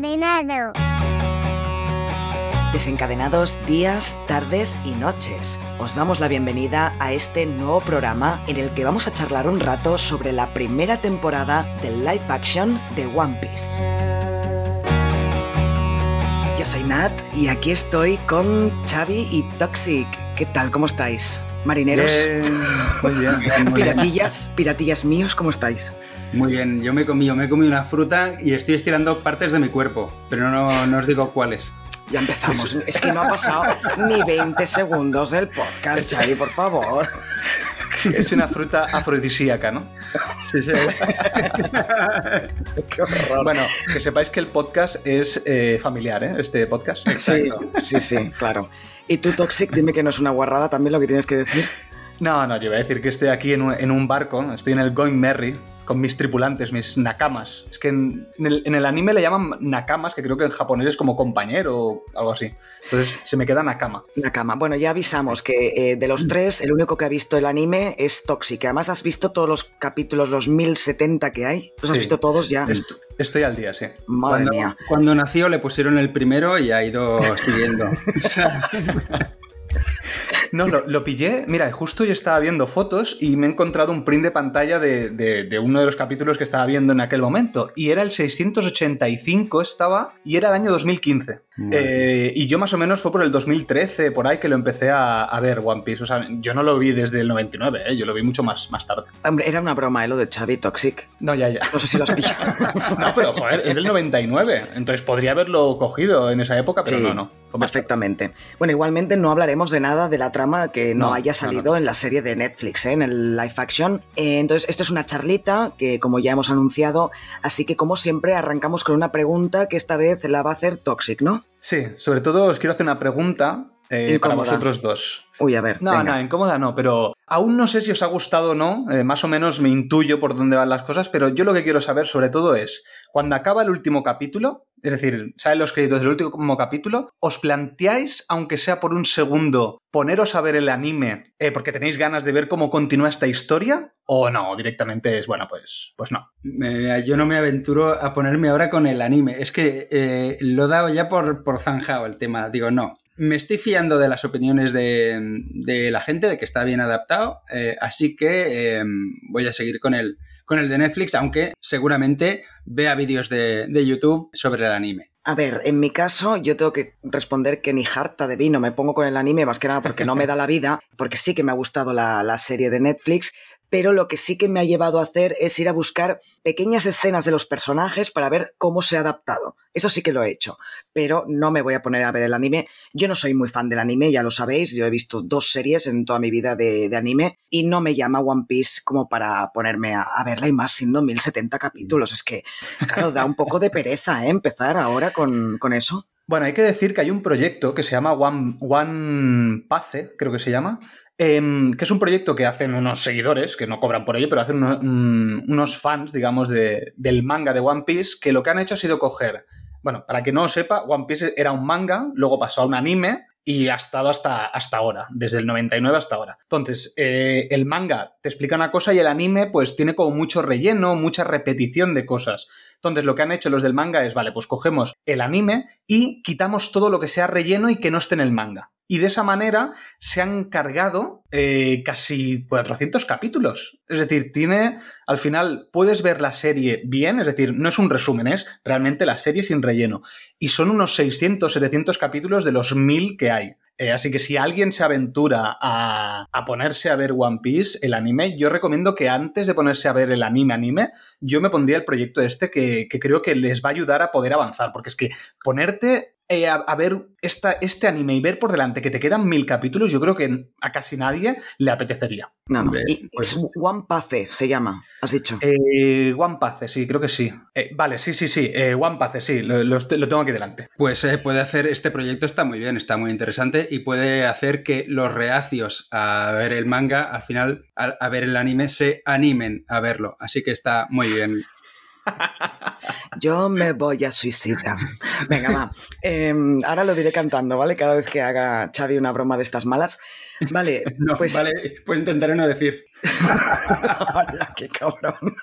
Desencadenado. Desencadenados días, tardes y noches. Os damos la bienvenida a este nuevo programa en el que vamos a charlar un rato sobre la primera temporada del live action de One Piece. Yo soy Nat y aquí estoy con Xavi y Toxic. ¿Qué tal? ¿Cómo estáis? Marineros. Bien, muy bien. bien, muy bien. Piratillas, piratillas míos, ¿cómo estáis? Muy bien, yo me he comido, me he comido una fruta y estoy estirando partes de mi cuerpo, pero no, no os digo cuáles. Ya empezamos. Es que no ha pasado ni 20 segundos del podcast, Xavi, por favor. Es una fruta afrodisíaca, ¿no? Sí, sí. Qué horror. Bueno, que sepáis que el podcast es eh, familiar, ¿eh? Este podcast. Sí, sí, sí, claro. Y tú, Toxic, dime que no es una guarrada también lo que tienes que decir. No, no, yo voy a decir que estoy aquí en un, en un barco, estoy en el Going Merry con mis tripulantes, mis nakamas. Es que en, en el, en el anime le llaman nakamas, que creo que en japonés es como compañero o algo así. Entonces se me queda nakama. Nakama. Bueno, ya avisamos que eh, de los tres, el único que ha visto el anime es Toxic. Además, has visto todos los capítulos, los 1070 que hay. ¿Los has Sí, visto todos ya? est- Estoy al día, sí. Madre cuando, mía. Cuando nació le pusieron el primero y ha ido siguiendo. No, lo, lo pillé. Mira, justo yo estaba viendo fotos y me he encontrado un print de pantalla de, de- de uno de los capítulos que estaba viendo en aquel momento. Y era el 685, estaba, y era el año 2015. Eh, y yo más o menos fue por el 2013, por ahí, que lo empecé a, a ver One Piece. O sea, yo no lo vi desde el 99, ¿eh? yo lo vi mucho más, más tarde. Hombre, era una broma, ¿eh? Lo de Xavi Toxic. No, ya, ya. No sé si lo has pillado. No, pero joder, es del 99. Entonces podría haberlo cogido en esa época, pero Sí, no, no. Tarde. Perfectamente. Bueno, igualmente no hablaremos de nada de la trama que no, No, haya no, salido no. en la serie de Netflix, ¿eh? en el live action. Eh, entonces, esto es una charlita que, como ya hemos anunciado, así que, como siempre, arrancamos con una pregunta que esta vez la va a hacer Toxic, ¿no? Sí, sobre todo os quiero hacer una pregunta eh, para vosotros dos. Uy, a ver. No, venga. no, incómoda no, pero aún no sé si os ha gustado o no, eh, más o menos me intuyo por dónde van las cosas, pero yo lo que quiero saber sobre todo es, cuando acaba el último capítulo, es decir, salen los créditos del último capítulo, ¿os planteáis, aunque sea por un segundo, poneros a ver el anime eh, porque tenéis ganas de ver cómo continúa esta historia? ¿O no? Directamente es, bueno, pues, pues no. Yo no me aventuro a ponerme ahora con el anime. Es que eh, lo he dado ya por, por zanjado el tema. Digo, no. Me estoy fiando de las opiniones de, de la gente, de que está bien adaptado. eh, así que eh, voy a seguir con el, con el de Netflix, aunque seguramente vea vídeos de, de YouTube sobre el anime. A ver, en mi caso, yo tengo que responder que ni harta de vino me pongo con el anime, más que nada porque no me da la vida, porque sí que me ha gustado la, la serie de Netflix, pero lo que sí que me ha llevado a hacer es ir a buscar pequeñas escenas de los personajes para ver cómo se ha adaptado. Eso sí que lo he hecho, pero no me voy a poner a ver el anime. Yo no soy muy fan del anime, ya lo sabéis, yo he visto dos series en toda mi vida de, anime y no me llama One Piece como para ponerme a, a verla y más siendo 1070 capítulos. Es que, claro, da un poco de pereza ¿eh? empezar ahora con, con eso. Bueno, hay que decir que hay un proyecto que se llama One, One Pace, creo que se llama, em, que es un proyecto que hacen unos seguidores, que no cobran por ello, pero hacen un- unos fans, digamos, de- del manga de One Piece, que lo que han hecho ha sido coger, bueno, para que no sepa, One Piece era un manga, luego pasó a un anime y ha estado hasta, hasta ahora, desde el 99 hasta ahora. Entonces, eh, el manga te explica una cosa y el anime pues tiene como mucho relleno, mucha repetición de cosas. Entonces, lo que han hecho los del manga es, vale, pues cogemos el anime y quitamos todo lo que sea relleno y que no esté en el manga. Y de esa manera se han cargado eh, casi 400 capítulos. Es decir, tiene, al final, puedes ver la serie bien, es decir, no es un resumen, es realmente la serie sin relleno. Y son unos 600, 700 capítulos de los 1000 que hay. Eh, así que si alguien se aventura a, ponerse a ver One Piece, el anime, yo recomiendo que antes de ponerse a ver el anime anime, yo me pondría el proyecto este que creo que les va a ayudar a poder avanzar, porque es que ponerte eh, a, a ver esta, este anime y ver por delante que te quedan mil capítulos, yo creo que a casi nadie le apetecería. No, no. Y pues- es One Pace se llama, has dicho. Eh, One Pace, sí, creo que sí. Eh, vale, sí, sí, sí. eh, One Pace, sí, lo, lo tengo aquí delante. Pues eh, puede hacer, este proyecto está muy bien, está muy interesante y puede hacer que los reacios a ver el manga, al final, a, a ver el anime, se animen a verlo. Así que está muy bien. Yo me voy a suicidar. Venga, va. Eh, ahora lo diré cantando, ¿vale? Cada vez que haga Xavi una broma de estas malas. Vale, No, pues... vale, pues intentaré no decir. Hola, qué cabrón.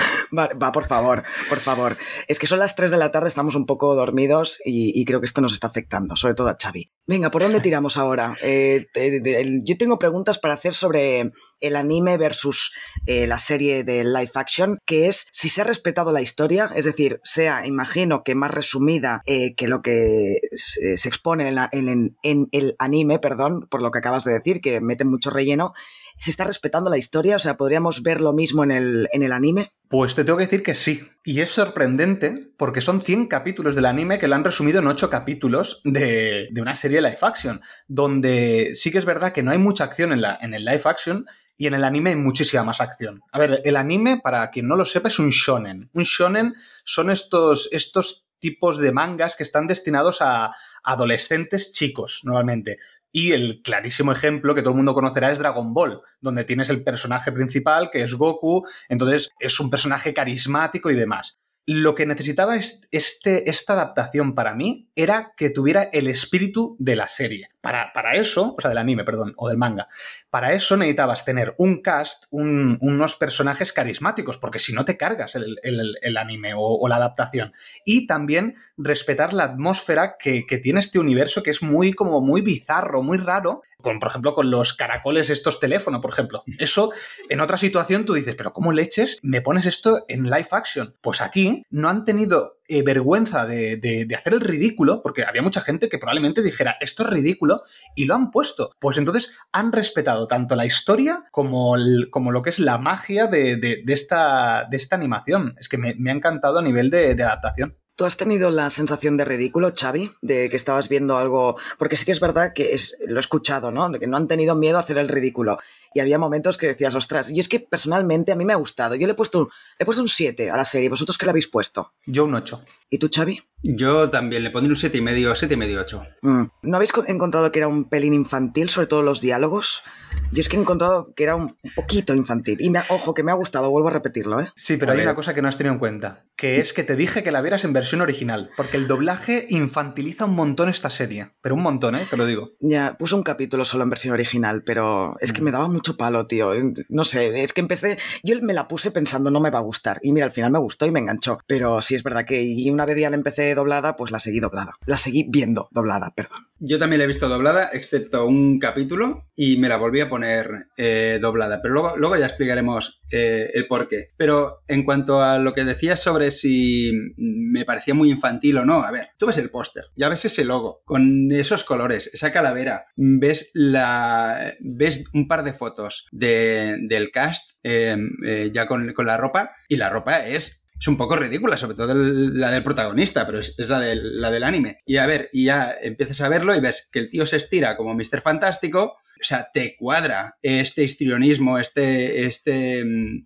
Va, va, por favor, por favor. Es que son las 3 de la tarde, estamos un poco dormidos y, y creo que esto nos está afectando, sobre todo a Xavi. Venga, ¿por dónde tiramos ahora? Eh, de, de, de, yo tengo preguntas para hacer sobre el anime versus eh, la serie de live action, que es si se ha respetado la historia, es decir, sea, imagino que más resumida eh, que lo que se, se expone en, la, en, en, el anime, perdón, por lo que acabas de decir, que meten mucho relleno, ¿se está respetando la historia? O sea, ¿podríamos ver lo mismo en el, en el anime? Pues te tengo que decir que sí. Y es sorprendente porque son 100 capítulos del anime que lo han resumido en 8 capítulos de, de, una serie live action, donde sí que es verdad que no hay mucha acción en, la, en el live action y en el anime hay muchísima más acción. A ver, el anime, para quien no lo sepa, es un shonen. Un shonen son estos, estos tipos de mangas que están destinados a adolescentes chicos, normalmente. Y el clarísimo ejemplo que todo el mundo conocerá es Dragon Ball, donde tienes el personaje principal, que es Goku, entonces es un personaje carismático y demás. Lo que necesitaba este, esta adaptación para mí era que tuviera el espíritu de la serie. Para, para eso, o sea, del anime, perdón, o del manga, para eso necesitabas tener un cast, un, unos personajes carismáticos, porque si no te cargas el, el, anime o, o, la adaptación. Y también respetar la atmósfera que, que, tiene este universo, que es muy, como muy bizarro, muy raro, con, por ejemplo, con los caracoles estos teléfono, por ejemplo. Eso, en otra situación, tú dices, pero ¿cómo leches me pones esto en live action? Pues aquí no han tenido eh, vergüenza de, de, hacer el ridículo, porque había mucha gente que probablemente dijera, esto es ridículo, y lo han puesto. Pues entonces han respetado tanto la historia como, el, como lo que es la magia de, de esta, esta, animación. Es que me, me, ha encantado a nivel de adaptación. ¿Tú has tenido la sensación de ridículo, Xavi? De que estabas viendo algo. Porque sí que es verdad que es, lo he escuchado, ¿no? De que no han tenido miedo a hacer el ridículo. Y había momentos que decías, ostras, y es que personalmente a mí me ha gustado. Yo le he puesto, le he puesto un 7 a la serie. ¿Vosotros qué le habéis puesto? Yo un 8. ¿Y tú, Xavi? Yo también le pondré un 7 y medio, 7 y medio, 8. Mm. ¿No habéis encontrado que era un pelín infantil, sobre todo los diálogos? Yo es que he encontrado que era un poquito infantil. Y me, ojo, que me ha gustado, vuelvo a repetirlo, ¿eh? Sí, pero hay una cosa que no has tenido en cuenta, que es que te dije que la vieras en versión original, porque el doblaje infantiliza un montón esta serie. Pero un montón, ¿eh? Te lo digo. Ya, puse un capítulo solo en versión original, pero es que me daba mucho palo, tío. No sé, es que empecé. Yo me la puse pensando no me va a gustar. Y mira, al final me gustó y me enganchó. Pero sí es verdad que y una vez ya la empecé doblada, pues la seguí doblada. La seguí viendo doblada, perdón. Yo también la he visto doblada, excepto un capítulo, y me la volví a poner eh, doblada. Pero luego, luego ya explicaremos eh, el por qué. Pero en cuanto a lo que decías sobre si me parecía muy infantil o no, a ver, tú ves el póster, ya ves ese logo, con esos colores, esa calavera, ves la. ves un par de fotos de, del cast eh, eh, ya con, con la ropa, y la ropa es es un poco ridícula, sobre todo la del protagonista, pero es, es, la, del, la del anime. Y a ver, y ya empiezas a verlo y ves que el tío se estira como Mr. Fantástico, o sea, te cuadra este histrionismo, este, este,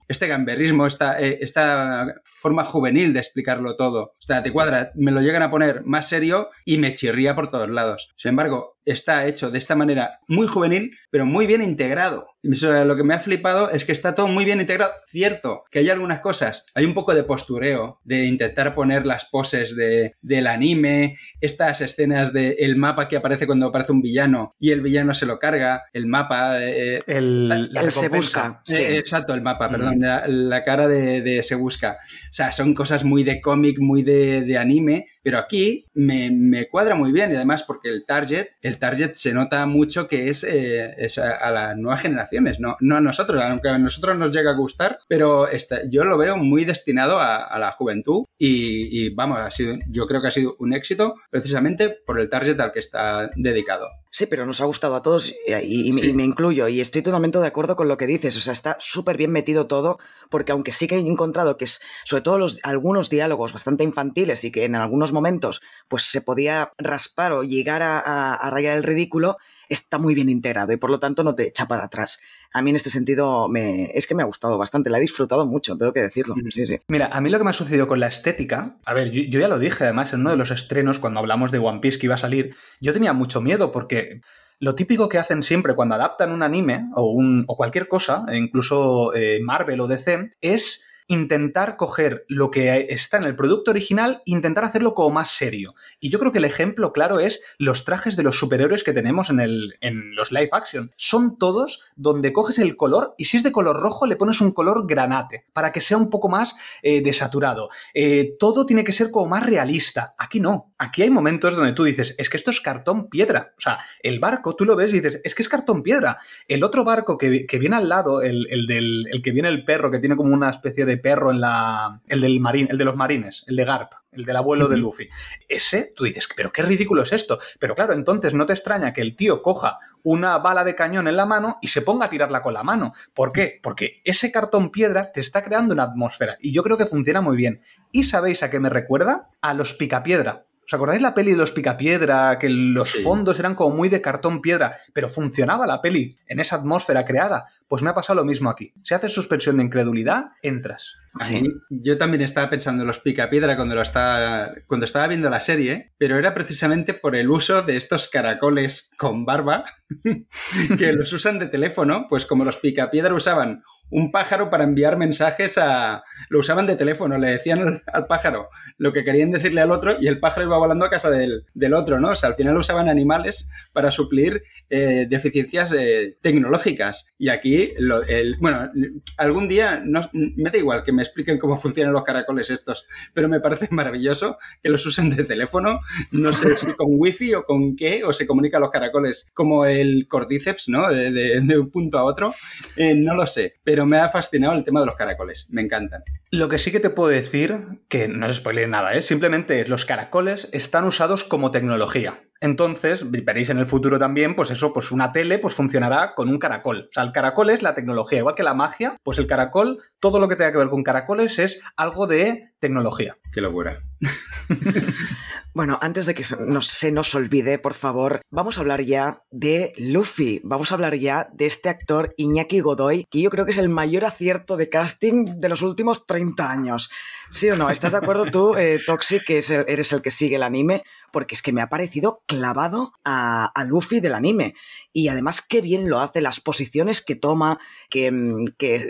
este gamberrismo, esta, esta forma juvenil de explicarlo todo. O sea, te cuadra, me lo llegan a poner más serio y me chirría por todos lados. Sin embargo, está hecho de esta manera muy juvenil, pero muy bien integrado. Lo que me ha flipado es que está todo muy bien integrado. Cierto que hay algunas cosas, hay un poco de postureo, de intentar poner las poses de, del anime, estas escenas del el mapa que aparece cuando aparece un villano y el villano se lo carga, el mapa... Eh, el, la, el se busca. Sí. Eh, exacto, el mapa, perdón, mm. la, la, cara de, de, se busca. O sea, son cosas muy de cómic, muy de, de anime, pero aquí me, cuadra muy bien y además porque el target, el target se nota mucho que es, eh, a, las nuevas generaciones, no, a nosotros, aunque a nosotros nos llega a gustar, pero esta, yo lo veo muy destinado a, a la juventud y, y, vamos, ha sido, yo creo que ha sido un éxito precisamente por el target al que está dedicado. Sí, pero nos ha gustado a todos y, y, sí. y, me incluyo y estoy totalmente de acuerdo con lo que dices. O sea, está súper bien metido todo porque aunque sí que he encontrado que es, sobre todo los, algunos diálogos bastante infantiles y que en algunos momentos pues se podía raspar o llegar a, a, a rayar el ridículo, está muy bien integrado y por lo tanto no te echa para atrás. A mí en este sentido me, es que me ha gustado bastante, la he disfrutado mucho, tengo que decirlo. Sí, sí. Mira, a mí lo que me ha sucedido con la estética, a ver, yo, yo, ya lo dije además en uno de los estrenos cuando hablamos de One Piece que iba a salir, yo tenía mucho miedo porque lo típico que hacen siempre cuando adaptan un anime o, un, o cualquier cosa, incluso eh, Marvel o DC, es intentar coger lo que está en el producto original intentar hacerlo como más serio. Y yo creo que el ejemplo claro es los trajes de los superhéroes que tenemos en, el, en los live action. Son todos donde coges el color y si es de color rojo le pones un color granate para que sea un poco más eh, desaturado. Eh, todo tiene que ser como más realista. Aquí no. Aquí hay momentos donde tú dices, es que esto es cartón piedra. O sea, el barco tú lo ves y dices, es que es cartón piedra. El otro barco que, viene al lado, el, del el que viene el perro, que tiene como una especie de perro en la. El del marín, el de los marines, el de Garp, el del abuelo de Luffy. Ese, tú dices, pero qué ridículo es esto. Pero claro, entonces no te extraña que el tío coja una bala de cañón en la mano y se ponga a tirarla con la mano. ¿Por qué? Porque ese cartón piedra te está creando una atmósfera y yo creo que funciona muy bien. ¿Y sabéis a qué me recuerda? A los picapiedra. ¿Os acordáis la peli de los Picapiedra? Que los fondos eran como muy de cartón piedra, pero funcionaba la peli en esa atmósfera creada. Pues me ha pasado lo mismo aquí. Si haces suspensión de incredulidad, entras. Sí. Yo también estaba pensando en los Picapiedra cuando, lo estaba, cuando estaba viendo la serie, pero era precisamente por el uso de estos caracoles con barba que los usan de teléfono, pues como los Picapiedra usaban un pájaro para enviar mensajes a... Lo usaban de teléfono, le decían al, pájaro lo que querían decirle al otro y el pájaro iba volando a casa del, otro, ¿no? O sea, al final usaban animales para suplir eh, deficiencias eh, tecnológicas. Y aquí, el, bueno, algún día, no, me da igual que me expliquen cómo funcionan los caracoles estos, pero me parece maravilloso que los usen de teléfono, no sé si con wifi o con qué, o se comunican los caracoles como el cordíceps, ¿no? De, un punto a otro, eh, no lo sé, me ha fascinado el tema de los caracoles, me encantan. Lo que sí que te puedo decir, que no es spoiler nada, ¿eh? simplemente los caracoles están usados como tecnología. Entonces, veréis en el futuro también, pues eso, pues una tele pues funcionará con un caracol. O sea, el caracol es la tecnología, igual que la magia, pues el caracol, todo lo que tenga que ver con caracoles es algo de tecnología. Qué locura. bueno, antes de que no se nos olvide, por favor, vamos a hablar ya de Luffy. Vamos a hablar ya de este actor Iñaki Godoy, que yo creo que es el mayor acierto de casting de los últimos 30 años. ¿Sí o no? ¿Estás de acuerdo tú, eh, Toxic, que eres el que sigue el anime? Porque es que me ha parecido clavado a, Luffy del anime. Y además qué bien lo hace, las posiciones que toma, que, mm,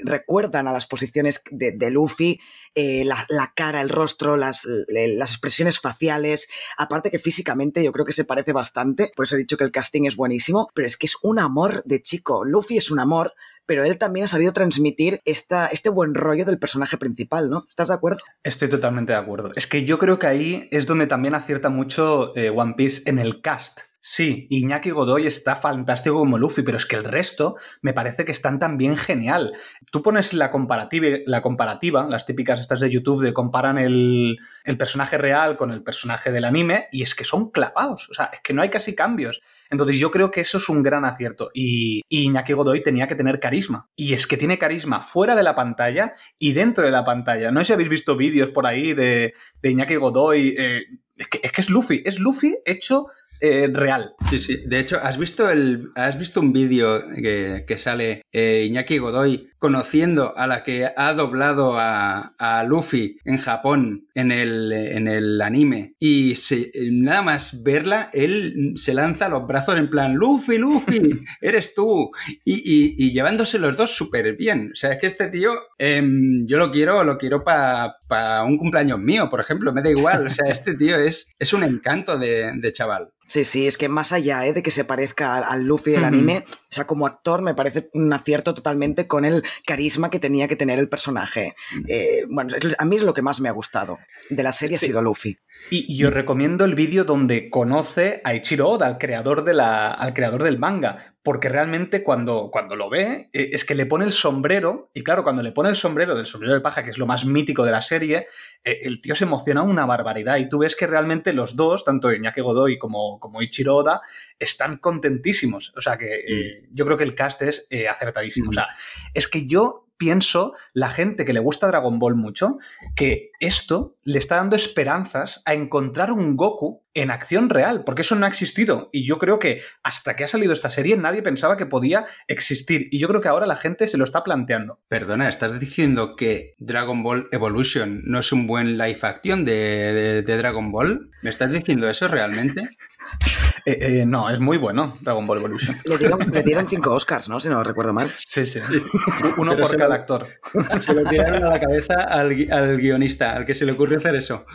recuerdan a las posiciones de, Luffy, eh, la, cara, el rostro, las, las expresiones faciales. Aparte que físicamente yo creo que se parece bastante, por eso he dicho que el casting es buenísimo, pero es que es un amor de chico. Luffy es un amor, pero él también ha sabido transmitir esta, este buen rollo del personaje principal, ¿no? ¿Estás de acuerdo? Estoy totalmente de acuerdo. Es que yo creo que ahí es donde también acierta mucho eh, One Piece en el cast. Sí, Iñaki Godoy está fantástico como Luffy, pero es que el resto me parece que están también genial. Tú pones la comparativa, la comparativa, las típicas estas de YouTube de comparan el, el personaje real con el personaje del anime, y es que son clavados. O sea, es que no hay casi cambios. Entonces yo creo que eso es un gran acierto y, Iñaki Godoy tenía que tener carisma. Y es que tiene carisma fuera de la pantalla y dentro de la pantalla. No sé si habéis visto vídeos por ahí de, de Iñaki Godoy. Eh, es, que, es que es Luffy, es Luffy hecho eh, real. Sí, sí. De hecho, ¿has visto, el, has visto un vídeo que, sale eh, Iñaki Godoy conociendo a la que ha doblado a, Luffy en Japón en el, en el anime? Y nada más verla, él se lanza a los brazos en plan, Luffy, Luffy, eres tú. Y, llevándose los dos súper bien. O sea, es que este tío, em, yo lo quiero, lo quiero para un cumpleaños mío, por ejemplo, me da igual. O sea, este tío es, es un encanto de chaval. Sí, sí, es que más allá ¿eh? de que se parezca al, Luffy del anime, o sea, como actor me parece un acierto totalmente con el carisma que tenía que tener el personaje. Eh, bueno, a mí es lo que más me ha gustado de la serie ha sido Luffy. Y, yo recomiendo el vídeo donde conoce a Ichiro Oda, al creador, de la, al creador del manga, porque realmente cuando, cuando lo ve eh, es que le pone el sombrero, y claro, cuando le pone el sombrero del sombrero de paja, que es lo más mítico de la serie, eh, el tío se emociona una barbaridad y tú ves que realmente los dos, tanto Iñaki Godoy como, como Ichiro Oda, están contentísimos. O sea que eh, yo creo que el cast es acertadísimo. O sea, es que yo pienso, la gente que le gusta Dragon Ball mucho, que esto le está dando esperanzas a encontrar un Goku en acción real, porque eso no ha existido. Y yo creo que hasta que ha salido esta serie nadie pensaba que podía existir. Y yo creo que ahora la gente se lo está planteando. Perdona, ¿estás diciendo que Dragon Ball Evolution no es un buen live action de, de Dragon Ball? ¿Me estás diciendo eso realmente? Eh, eh, no, es muy bueno Dragon Ball Evolution. Le dieron, cinco Oscars, ¿no? Si no recuerdo mal. Sí, sí. Uno por cada actor. Se lo tiraron a la cabeza al, guionista, al que se le ocurrió hacer eso.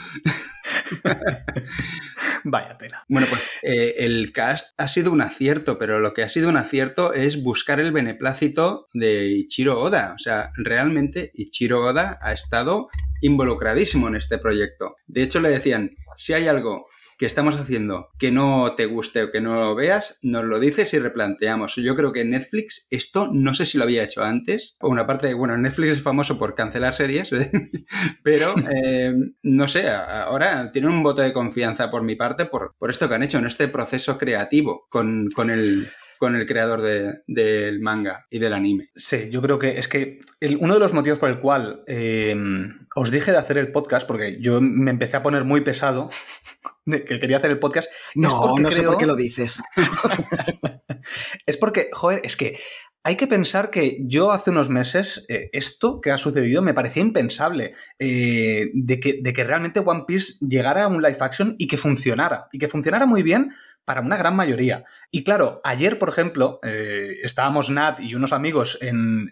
Vaya tela. Bueno, pues eh, el cast ha sido un acierto, pero lo que ha sido un acierto es buscar el beneplácito de Ichiro Oda. O sea, realmente Ichiro Oda ha estado involucradísimo en este proyecto. De hecho, le decían, si hay algo que estamos haciendo que no te guste o que no lo veas, nos lo dices y replanteamos. Yo creo que Netflix esto no sé si lo había hecho antes. O una parte, bueno, Netflix es famoso por cancelar series, pero eh, no sé, ahora tiene un voto de confianza por mi parte por, por esto que han hecho en este proceso creativo con, con el con el creador del manga y del anime. Sí, yo creo que es que uno de los motivos por el cual em, os dije de hacer el podcast, porque yo me empecé a poner muy pesado, de que quería hacer el podcast. No, no sé por qué lo dices. es porque, joder, es que hay que pensar que yo hace unos meses eh, esto que ha sucedido me parecía impensable, eh, de, que, de, que, realmente One Piece llegara a un live action y que funcionara, y que funcionara muy bien para una gran mayoría. Y claro, ayer, por ejemplo, eh, estábamos Nat y unos amigos en,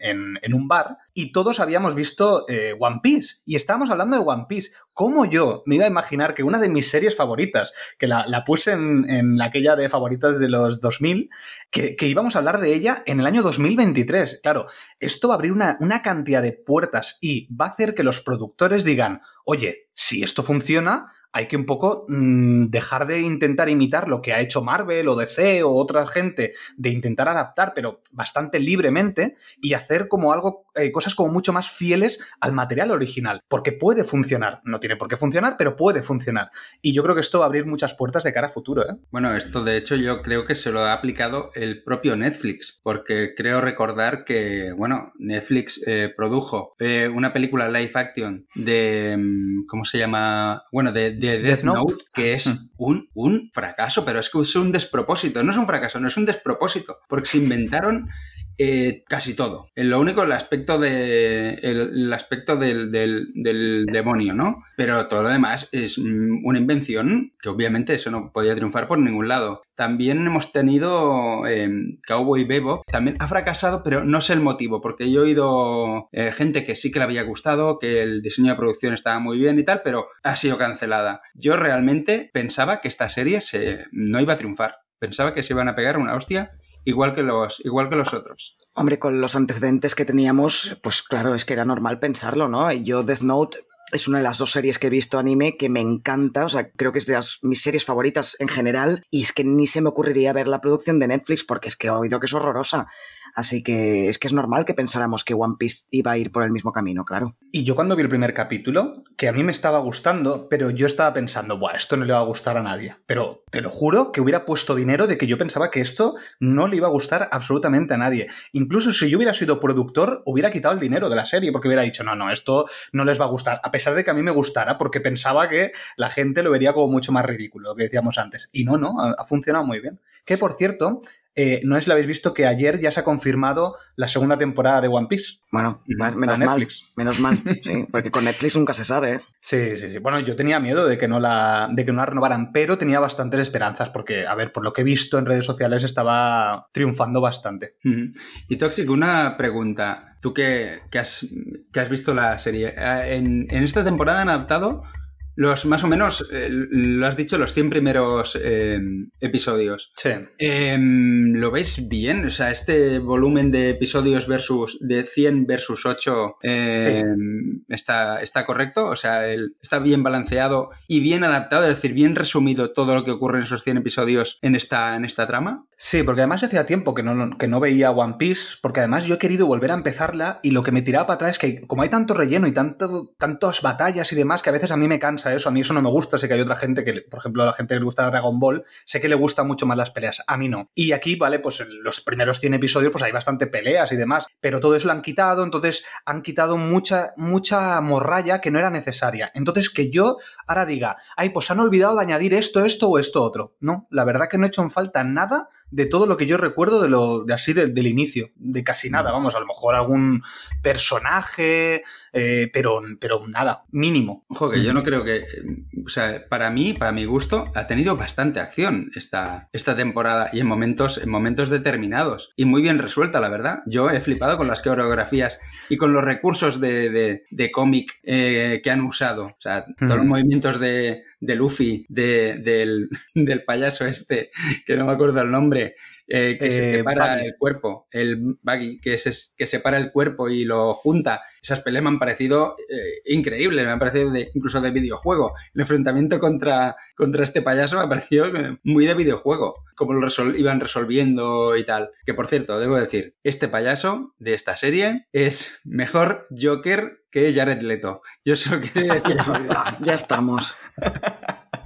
un bar y todos habíamos visto eh, One Piece y estábamos hablando de One Piece. ¿Cómo yo me iba a imaginar que una de mis series favoritas, que la, puse en, en, aquella de favoritas de los 2000, que, íbamos a hablar de ella en el año 2023? Claro, esto va a abrir una cantidad de puertas y va a hacer que los productores digan, oye, si esto funciona, hay que un poco mm, dejar de intentar imitar lo que ha hecho Marvel o DC o otra gente, de intentar adaptar, pero bastante libremente, y hacer como algo, eh, cosas como mucho más fieles al material original, porque puede funcionar, no tiene por qué funcionar, pero puede funcionar. Y yo creo que esto va a abrir muchas puertas de cara a futuro. ¿eh? Bueno, esto de hecho yo creo que se lo ha aplicado el propio Netflix, porque creo recordar que, bueno, Netflix eh, produjo una película live action de, mm, ¿cómo se llama? Bueno, de Death Note, que es hmm. un, un fracaso, pero es que es un despropósito. No es un fracaso, no es un despropósito, porque se inventaron eh, casi todo. Lo único, el aspecto, de, el, aspecto del, del, demonio, ¿no? Pero todo lo demás es mm, una invención que obviamente eso no podía triunfar por ningún lado. También hemos tenido eh, Cowboy Bebop, también ha fracasado, pero no sé el motivo, porque yo he oído eh, gente que sí que le había gustado, que el diseño de producción estaba muy bien y tal, pero ha sido cancelada. Yo realmente pensaba que esta serie se, no iba a triunfar. Pensaba que se iban a pegar una hostia igual que los, igual que los otros. Hombre, con los antecedentes que teníamos, pues claro, es que era normal pensarlo, ¿no? Yo Death Note es una de las dos series que he visto anime que me encanta, o sea, creo que es de mis series favoritas en general, y es que ni se me ocurriría ver la producción de Netflix porque es que he oído que es horrorosa. Así que es que es normal que pensáramos que One Piece iba a ir por el mismo camino, claro. Y yo cuando vi el primer capítulo, que a mí me estaba gustando, pero yo estaba pensando, Buah, esto no le va a gustar a nadie. Pero te lo juro que hubiera puesto dinero de que yo pensaba que esto no le iba a gustar absolutamente a nadie. Incluso si yo hubiera sido productor, hubiera quitado el dinero de la serie porque hubiera dicho, no, no, esto no les va a gustar. A pesar de que a mí me gustara, porque pensaba que la gente lo vería como mucho más ridículo, lo que decíamos antes. Y no, no, ha funcionado muy bien. Que por cierto, eh, no sé si lo habéis visto que ayer ya se ha confirmado la segunda temporada de One Piece. Bueno, menos mal. Menos mal, sí, porque con Netflix nunca se sabe. ¿eh? Sí, sí, sí. Bueno, yo tenía miedo de que, no la, de que no la renovaran, pero tenía bastantes esperanzas porque, a ver, por lo que he visto en redes sociales estaba triunfando bastante. Y Toxic, una pregunta. Tú que, has, que has visto la serie, eh, en, en esta temporada han adaptado los más o menos, eh, lo has dicho, los 100 primeros eh, episodios. Sí. Em, ¿Lo veis bien? O sea, este volumen de episodios versus de 100 versus 8 em, está, está correcto. O sea, está bien balanceado y bien adaptado, es decir, bien resumido todo lo que ocurre en esos 100 episodios en esta, en esta trama. Sí, porque además hacía tiempo que no, que no veía One Piece, porque además yo he querido volver a empezarla y lo que me tiraba para atrás es que como hay tanto relleno y tanto, tantas batallas y demás, que a veces a mí me cansa eso, a mí eso no me gusta, sé que hay otra gente que, por ejemplo, a la gente que le gusta Dragon Ball, sé que le gusta mucho más las peleas, a mí no. Y aquí, vale, pues los primeros 100 episodios pues hay bastante peleas y demás, pero todo eso lo han quitado, entonces han quitado mucha, mucha morralla que no era necesaria. Entonces que yo ahora diga, ay, pues han olvidado de añadir esto, esto o esto otro. No, la verdad que no he hecho en falta nada de todo lo que yo recuerdo de lo de así del inicio, de casi nada, vamos, a lo mejor algún personaje, eh, pero, pero nada, mínimo. Ojo, que yo no creo que, o sea, para mí, para mi gusto, ha tenido bastante acción esta, esta temporada y en momentos, en momentos determinados y muy bien resuelta, la verdad. Yo he flipado con las coreografías y con los recursos de, de, cómic eh, que han usado, o sea, todos los movimientos de, de Luffy, de, del, del payaso este, que no me acuerdo el nombre, eh, que eh, separa el cuerpo, el buggy, que, se, que separa el cuerpo y lo junta. Esas peleas me han parecido eh, increíbles, me han parecido incluso de videojuego. El enfrentamiento contra, contra este payaso me ha parecido muy de videojuego, como lo iban resolviendo y tal. Que por cierto, debo decir, este payaso de esta serie es mejor Joker que Jared Leto. Yo solo quería decir. ya estamos.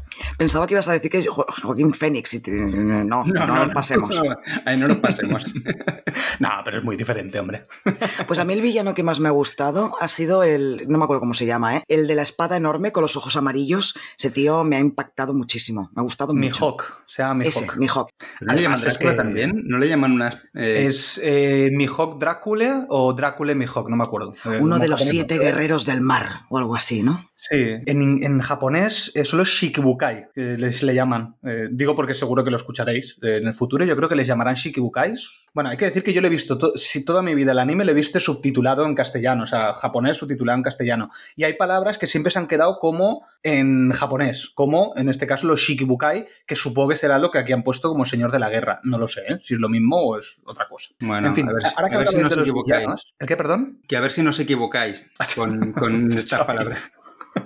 Pensaba que ibas a decir que Joaquín Fénix. Y no, no, no, nos pasemos. ahí no nos pasemos. no, pero es muy diferente, hombre. pues a mí el villano que más me ha gustado ha sido el, no me acuerdo cómo se llama, ¿eh? el de la espada enorme con los ojos amarillos. Ese tío me ha impactado muchísimo. Me ha gustado mucho. Mihawk, se llama Mihawk. Mihawk. ¿No le llaman Drácula también? ¿No le llaman unas...? Eh, es eh, Mihawk Drácula o Drácula Mihawk, no me acuerdo. Eh, Uno de los siete guerreros del mar o algo así, ¿no? Sí, en, en japonés solo es Shikibukai, que les le llaman. Eh, digo porque seguro que lo escucharéis eh, en el futuro. Yo creo que les llamarán Shikibukais. Bueno, hay que decir que yo lo he visto, si toda mi vida el anime lo he visto subtitulado en castellano, o sea, japonés subtitulado en castellano. Y hay palabras que siempre se han quedado como en japonés, como en este caso los Shikibukai, que supongo que será lo que aquí han puesto como señor de la guerra. No lo sé, ¿eh? si es lo mismo o es otra cosa. Bueno, en fin, a ver, ahora que hablamos de los equivocáis. ¿El qué, perdón? Que a ver si nos equivocáis con, con estas palabras.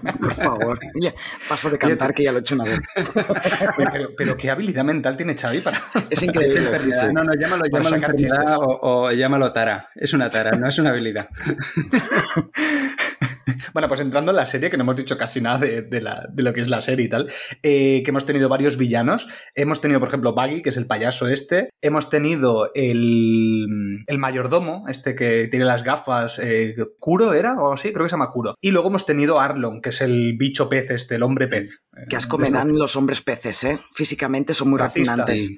Por favor. paso de cantar que ya lo he hecho una vez. Pero, qué habilidad mental tiene Xavi para. Es increíble. No, no, llámalo, llámalo o, o, llámalo tara. Es una tara, no es una habilidad. Bueno, pues entrando en la serie, que no hemos dicho casi nada de, lo que es la serie y tal, eh, que hemos tenido varios villanos. Hemos tenido, por ejemplo, Buggy, que es el payaso este. Hemos tenido el, el mayordomo, este que tiene las gafas. Eh, ¿Kuro era? O así, creo que se llama Kuro. Y luego hemos tenido Arlon, que es el bicho pez este, el hombre pez. Que asco me dan los hombres peces, ¿eh? Físicamente son muy refinantes.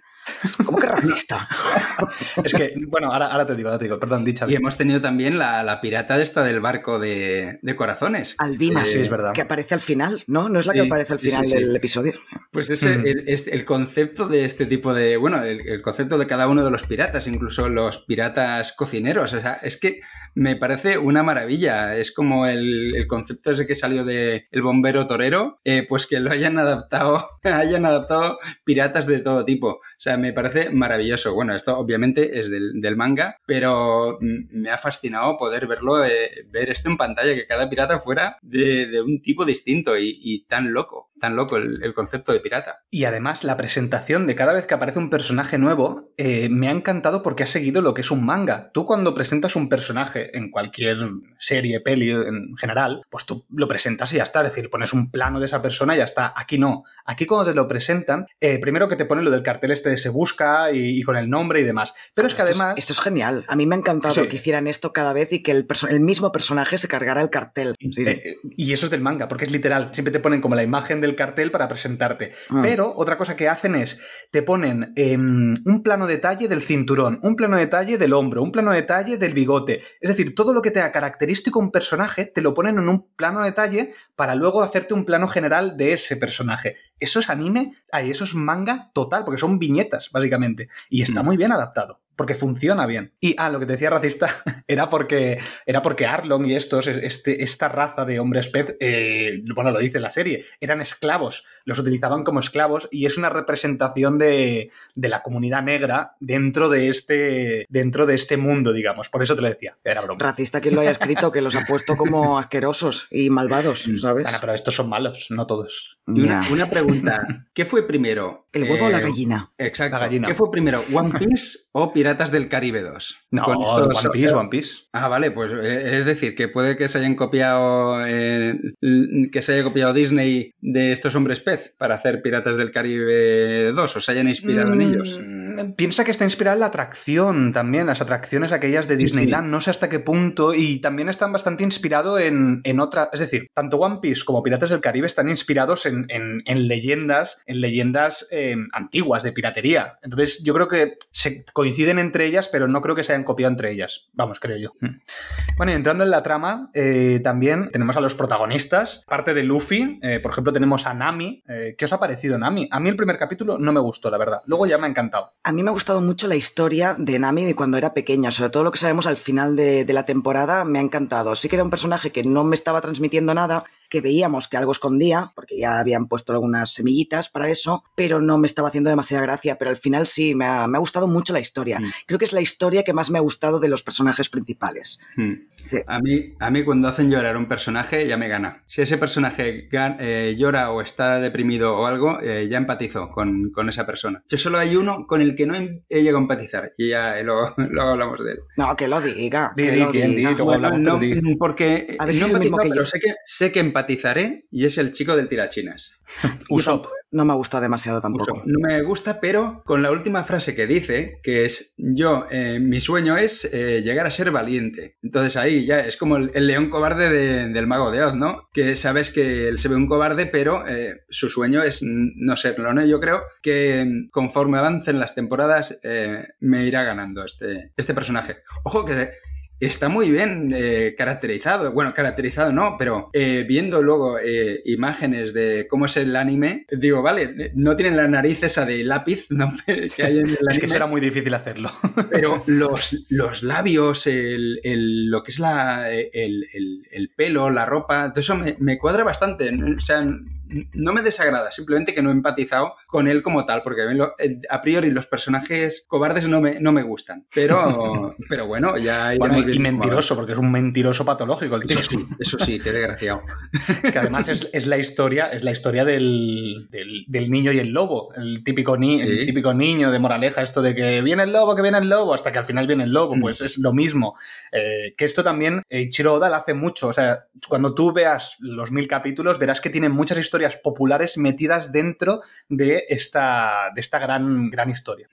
¿Cómo que racista? es que, bueno, ahora, te digo, te digo, perdón, dicha. Y hemos tenido también la, pirata esta del barco de, corazones. Albina, eh, sí, es verdad. Que aparece al final, ¿no? No es la que aparece al final del episodio. Pues ese, mm. el, concepto de este tipo de, bueno, el, concepto de cada uno de los piratas, incluso los piratas cocineros, o sea, es que me parece una maravilla. Es como el, concepto ese que salió de El bombero torero, eh, pues que lo hayan adaptado, hayan adaptado piratas de todo tipo. O sea, me parece maravilloso. Bueno, esto obviamente es del, manga, pero me ha fascinado poder verlo, eh, ver esto en pantalla, que cada pirata fuera de, un tipo distinto y, tan loco, tan loco el, concepto de pirata. Y además la presentación de cada vez que aparece un personaje nuevo eh, me ha encantado porque ha seguido lo que es un manga. Tú cuando presentas un personaje en cualquier serie, peli en general, pues tú lo presentas y ya está, es decir, pones un plano de esa persona y ya está. Aquí no. Aquí cuando te lo presentan, eh, primero que te ponen lo del cartel este de se busca y, con el nombre y demás. Pero es que además... esto es genial. A mí me ha encantado que hicieran esto cada vez y que el, el mismo personaje se cargara el cartel. Eh, y eso es del manga, porque es literal. Siempre te ponen como la imagen del cartel para presentarte. Ah. Pero otra cosa que hacen es, te ponen em, un plano detalle del cinturón, un plano detalle del hombro, un plano detalle del bigote. Es decir, todo lo que te da característico un personaje te lo ponen en un plano detalle para luego hacerte un plano general de ese personaje. Eso es anime, ay, eso es manga total, porque son viñetas, básicamente. Y está muy bien adaptado porque funciona bien. Y, ah, lo que te decía racista era porque, era porque Arlong y estos, este, esta raza de hombres pez, eh, bueno, lo dice la serie, eran esclavos, los utilizaban como esclavos y es una representación de, de, la comunidad negra dentro de, este, dentro de este mundo, digamos. Por eso te lo decía, era broma. Racista quien lo haya escrito, que los ha puesto como asquerosos y malvados, ¿sabes? pero estos son malos, no todos. una, una pregunta, ¿qué fue primero? ¿El huevo o la gallina? Exacto. ¿Qué fue primero, One Piece o Piratas del Caribe 2? No, One Piece, One Piece. Ah, vale, pues es decir, que puede que se hayan copiado, que se haya copiado Disney de estos hombres pez para hacer Piratas del Caribe 2 o se hayan inspirado en ellos. Mm, piensa que está inspirada en la atracción también, las atracciones aquellas de Disneyland, no sé hasta qué punto, y también están bastante inspirados en, en otra, es decir, tanto One Piece como Piratas del Caribe están inspirados en, en, leyendas, en leyendas eh, antiguas de piratería. Entonces yo creo que se coinciden entre ellas, pero no creo que se hayan copiado entre ellas. Vamos, creo yo. Mm. Bueno, y entrando en la trama, eh, también tenemos a los protagonistas. Aparte de Luffy, eh, por ejemplo, tenemos a Nami. ¿Qué os ha parecido Nami? A mí el primer capítulo no me gustó, la verdad. Luego ya me ha encantado. A mí me ha gustado mucho la historia de Nami de cuando era pequeña, sobre todo lo que sabemos al final de la temporada me ha encantado. Sí que era un personaje que no me estaba transmitiendo nada, que veíamos que algo escondía, porque ya habían puesto algunas semillitas para eso, pero no me estaba haciendo demasiada gracia, pero al final sí, me ha, gustado mucho la historia. Mm. Creo que es la historia que más me ha gustado de los personajes principales. Mm. A, mí, a mí cuando hacen llorar un personaje ya me gana. Si ese personaje eh, llora o está deprimido o algo, ya empatizo con, esa persona. Yo solo hay uno con el que no he, llegado a empatizar y ya luego, hablamos de él. No, que lo diga. Que lo diga. no, porque no pero sé que, sé que empatizaré y es el chico del tirachinas. Usopp. No me ha gustado demasiado tampoco. No me gusta, pero con la última frase que dice, que es yo, eh, mi sueño es eh, llegar a ser valiente. Entonces ahí ya es como el, león cobarde del mago de Oz, ¿no? Que sabes que él se ve un cobarde, pero eh, su sueño es no serlo, ¿no? Yo creo que mm, conforme avancen las temporadas me irá ganando este, este personaje. Ojo que está muy bien eh, caracterizado. Bueno, caracterizado no, pero eh, viendo luego eh, imágenes de cómo es el anime, digo, vale, no tienen la nariz esa de lápiz ¿no? que hay en el anime. Es que eso era muy difícil hacerlo. pero los, los labios, el, lo que es la, el, el, pelo, la ropa, todo eso me, me cuadra bastante. O sea, no me desagrada, simplemente que no he empatizado con él como tal, porque eh, a priori los personajes cobardes no me, no me gustan. Pero, pero bueno, ya... y mentiroso, porque es un mentiroso patológico el tío. Eso sí, eso sí, qué desgraciado. que además es, la historia, es la historia del, del, niño y el lobo, el típico, ni, el típico niño de moraleja, esto de que viene el lobo, que viene el lobo, hasta que al final viene el lobo, mm. pues es lo mismo. Eh, que esto también eh, Chiro Oda lo hace mucho, o sea, cuando tú veas los mil capítulos verás que tiene muchas historias populares metidas dentro de esta, de esta gran, gran historia.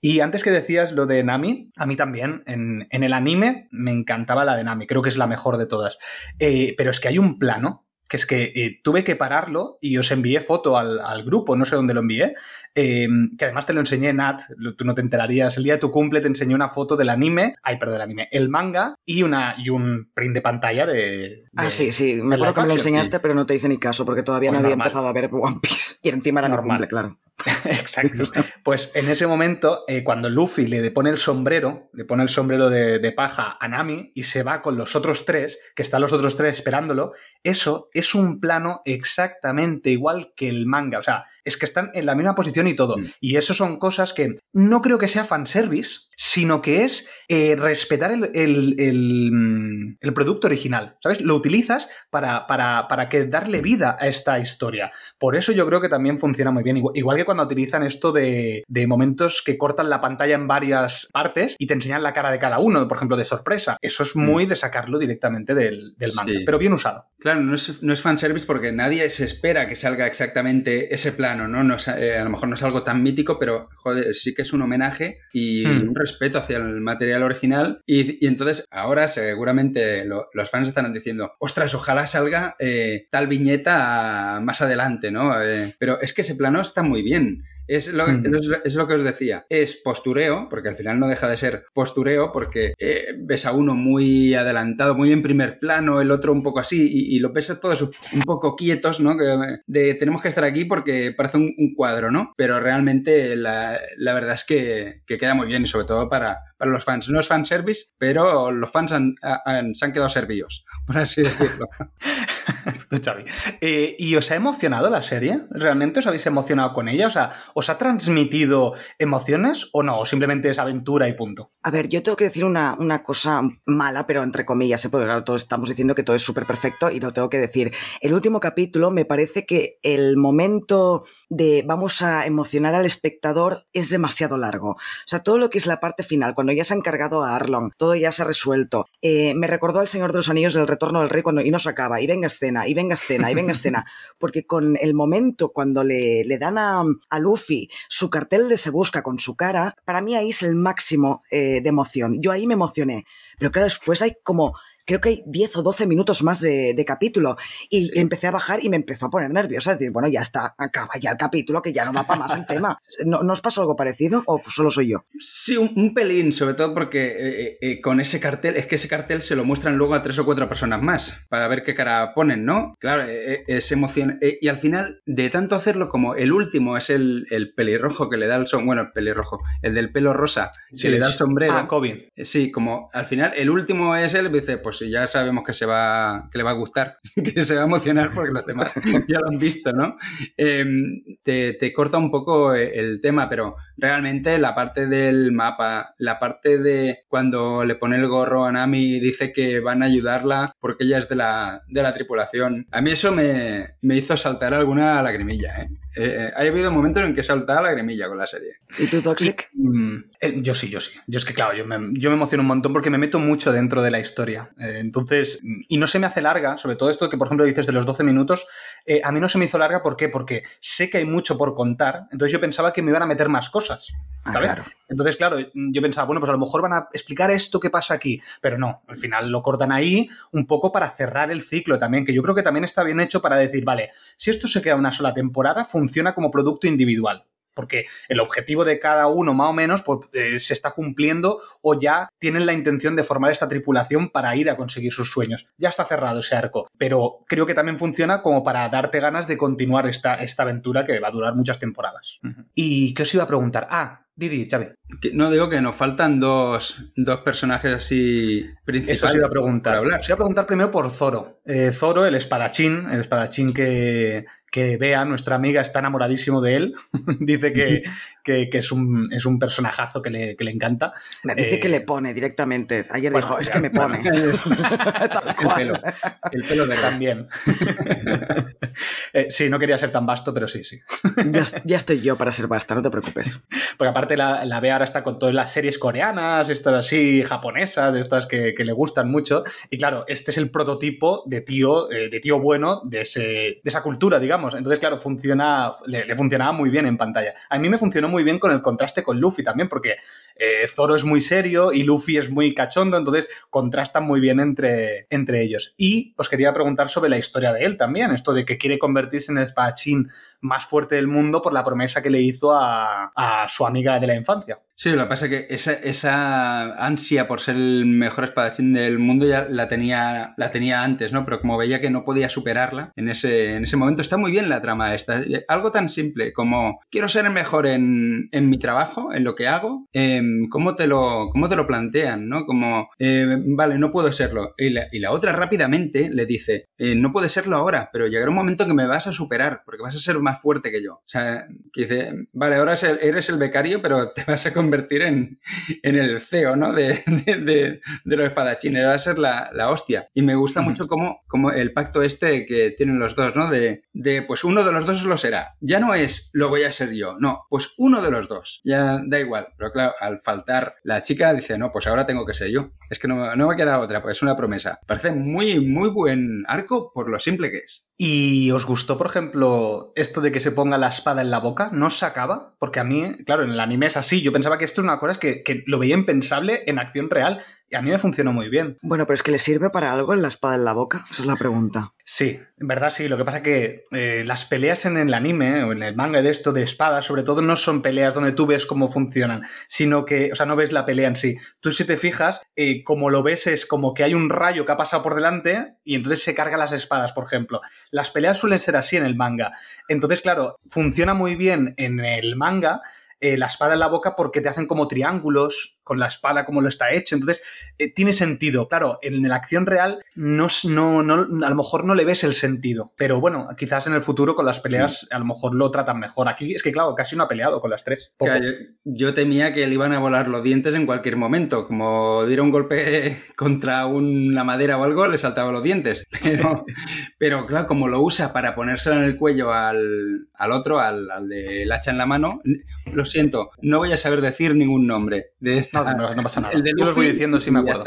Y antes que decías lo de Nami, a mí también, en, el anime me encantaba la de Nami, creo que es la mejor de todas. Eh, pero es que hay un plano que es que eh, tuve que pararlo y os envié foto al, grupo, no sé dónde lo envié, em, que además te lo enseñé, Nat, tú no te enterarías, el día de tu cumple te enseñé una foto del anime, ay, perdón, del anime, el manga y, una, y un print de pantalla de... ah, sí, sí, me acuerdo que me lo enseñaste, pero no te hice ni caso porque todavía pues no había empezado a ver One Piece y encima era normal, cumple, claro. Exacto. Pues en ese momento, eh, cuando Luffy le pone el sombrero, le pone el sombrero de, paja a Nami y se va con los otros tres, que están los otros tres esperándolo, eso es un plano exactamente igual que el manga. O sea, es que están en la misma posición y todo. Mm. Y eso son cosas que no creo que sea fanservice, sino que es eh, respetar el, el, producto original. ¿Sabes? Lo utilizas para, para, para, que darle vida a esta historia. Por eso yo creo que también funciona muy bien. igual que cuando utilizan esto de, momentos que cortan la pantalla en varias partes y te enseñan la cara de cada uno, por ejemplo, de sorpresa. Eso es muy mm. de sacarlo directamente del, manga, pero bien usado. Claro, no es, no es fanservice porque nadie se espera que salga exactamente ese plano, ¿no? no eh, a lo mejor no es algo tan mítico, pero joder, sí que es un homenaje y hmm. un respeto hacia el material original. Y, entonces ahora seguramente los fans estarán diciendo, ostras, ojalá salga eh, tal viñeta más adelante, ¿no? Eh, pero es que ese plano está muy bien es lo, mm. es, lo, que os decía. Es postureo, porque al final no deja de ser postureo, porque eh, ves a uno muy adelantado, muy en primer plano, el otro un poco así, y, lo ves todos un poco quietos, ¿no? de tenemos que estar aquí porque parece un, cuadro, ¿no? Pero realmente la, verdad es que, queda muy bien, y sobre todo para, para los fans. No es fanservice, pero los fans han, se han quedado servidos, por así decirlo. Eh, ¿Y os ha emocionado la serie? ¿Realmente os habéis emocionado con ella? O sea, ¿os ha transmitido emociones o no? ¿O simplemente es aventura y punto? A ver, yo tengo que decir una, una cosa mala, pero entre comillas, ¿eh? porque claro, todos estamos diciendo que todo es súper perfecto y lo tengo que decir. El último capítulo me parece que el momento de vamos a emocionar al espectador es demasiado largo. O sea, todo lo que es la parte final, cuando ya se ha encargado a Arlong, todo ya se ha resuelto. Eh, me recordó al Señor de los Anillos del Retorno del Rey cuando y no se acaba, y venga escena, y venga escena, y venga escena. Porque con el momento cuando le, le dan a, a, Luffy su cartel de se busca con su cara, para mí ahí es el máximo eh, de emoción. Yo ahí me emocioné. Pero claro, después hay como creo que hay 10 o 12 minutos más de, de capítulo. Y sí. empecé a bajar y me empezó a poner nerviosa. Es decir, bueno, ya está, acaba ya el capítulo, que ya no va para más el tema. ¿No, ¿No, os pasó algo parecido o solo soy yo? Sí, un, un pelín, sobre todo porque eh, eh, con ese cartel, es que ese cartel se lo muestran luego a tres o cuatro personas más para ver qué cara ponen, ¿no? Claro, eh, es emoción. y al final, de tanto hacerlo como el último es el, el pelirrojo que le da el son, bueno, el pelirrojo, el del pelo rosa, sí, que le da el sombrero. Ah, Cobin. Sí, como al final el último es él, dice, pues si ya sabemos que se va, que le va a gustar, que se va a emocionar porque los demás ya lo han visto, ¿no? Eh, te, te, corta un poco el tema, pero realmente la parte del mapa, la parte de cuando le pone el gorro a Nami y dice que van a ayudarla porque ella es de la, de la tripulación, a mí eso me, me hizo saltar alguna lagrimilla, ¿eh? Eh, ha habido momentos en que he saltado la gremilla con la serie. ¿Y tú, Toxic? Y, mm, eh, yo sí, yo sí. Yo es que, claro, yo me, yo me, emociono un montón porque me meto mucho dentro de la historia. Eh, entonces, y no se me hace larga, sobre todo esto que, por ejemplo, dices de los 12 minutos, eh, a mí no se me hizo larga, ¿por qué? Porque sé que hay mucho por contar, entonces yo pensaba que me iban a meter más cosas. ¿sabes? Ah, claro. Entonces, claro, yo pensaba, bueno, pues a lo mejor van a explicar esto que pasa aquí, pero no, al final lo cortan ahí un poco para cerrar el ciclo también, que yo creo que también está bien hecho para decir, vale, si esto se queda una sola temporada, funciona como producto individual porque el objetivo de cada uno más o menos pues, eh, se está cumpliendo o ya tienen la intención de formar esta tripulación para ir a conseguir sus sueños. Ya está cerrado ese arco, pero creo que también funciona como para darte ganas de continuar esta, esta aventura que va a durar muchas temporadas. Uh -huh. ¿Y qué os iba a preguntar? Ah, Didi, Xavi. No digo que nos faltan dos, dos personajes así principales. Eso os iba a preguntar. Hablar. Os iba a preguntar primero por Zoro. Eh, Zoro, el espadachín, el espadachín que, que vea, nuestra amiga está enamoradísimo de él. dice que, que, que, es, un, es un personajazo que le, que le encanta. Me dice eh, que le pone directamente. Ayer bueno, dijo, es que me pone. Tal cual. El pelo, el pelo de también. eh, sí, no quería ser tan vasto, pero sí, sí. ya, ya, estoy yo para ser basta, no te preocupes. Porque aparte la, Bea ahora está con todas las series coreanas, estas así japonesas, estas que, le gustan mucho. Y claro, este es el prototipo de tío, eh, de tío bueno de, esa cultura, digamos. Entonces, claro, funciona, le, le, funcionaba muy bien en pantalla. A mí me funcionó muy bien con el contraste con Luffy también, porque eh, Zoro es muy serio y Luffy es muy cachondo, entonces contrastan muy bien entre, entre ellos. Y os quería preguntar sobre la historia de él también, esto de que quiere convertirse en el espadachín más fuerte del mundo por la promesa que le hizo a, a su amiga de la infancia. Sí, lo que pasa es que esa, esa, ansia por ser el mejor espadachín del mundo ya la tenía, la tenía antes, ¿no? Pero como veía que no podía superarla en ese, en ese momento, está muy bien la trama esta. Algo tan simple como quiero ser el mejor en, en mi trabajo, en lo que hago, eh, ¿cómo, te lo, ¿cómo te lo plantean, no? Como, eh, vale, no puedo serlo. Y la, y la otra rápidamente le dice, eh, no puedes serlo ahora, pero llegará un momento que me vas a superar, porque vas a ser más fuerte que yo. O sea, que dice, vale, ahora eres el becario, pero te vas a convertir en, en el CEO, ¿no? De, de, de, de, los espadachines, va a ser la, la hostia. Y me gusta uh -huh. mucho como, como el pacto este que tienen los dos, ¿no? De, de, pues uno de los dos lo será. Ya no es lo voy a ser yo, no, pues uno de los dos. Ya da igual. Pero claro, al faltar la chica dice, no, pues ahora tengo que ser yo. Es que no, no me queda otra, pues es una promesa. Parece muy, muy buen arco por lo simple que es. ¿Y os gustó, por ejemplo, esto de que se ponga la espada en la boca? ¿No se acaba? Porque a mí, claro, en el anime es así. Yo pensaba que esto es una cosa que, que lo veía impensable en acción real y a mí me funcionó muy bien. Bueno, pero es que le sirve para algo en la espada en la boca. Esa es la pregunta. Sí, en verdad sí. Lo que pasa es que eh, las peleas en el anime o en el manga de esto de espadas, sobre todo, no son peleas donde tú ves cómo funcionan, sino que, o sea, no ves la pelea en sí. Tú, si te fijas, eh, como lo ves es como que hay un rayo que ha pasado por delante y entonces se cargan las espadas, por ejemplo. Las peleas suelen ser así en el manga. Entonces, claro, funciona muy bien en el manga eh, la espada en la boca porque te hacen como triángulos, con la espada como lo está hecho. Entonces, eh, tiene sentido. Claro, en la acción real no, no, no, a lo mejor no le ves el sentido. Pero bueno, quizás en el futuro con las peleas a lo mejor lo tratan mejor. Aquí es que, claro, casi no ha peleado con las tres. yo, yo, temía que le iban a volar los dientes en cualquier momento. Como diera un golpe contra una madera o algo, le saltaban los dientes. Pero, pero claro, como lo usa para ponérselo en el cuello al, al otro, al, al del hacha en la mano, lo siento, no voy a saber decir ningún nombre. De esta, no, no, pasa nada. El de Yo lo voy diciendo si me acuerdo.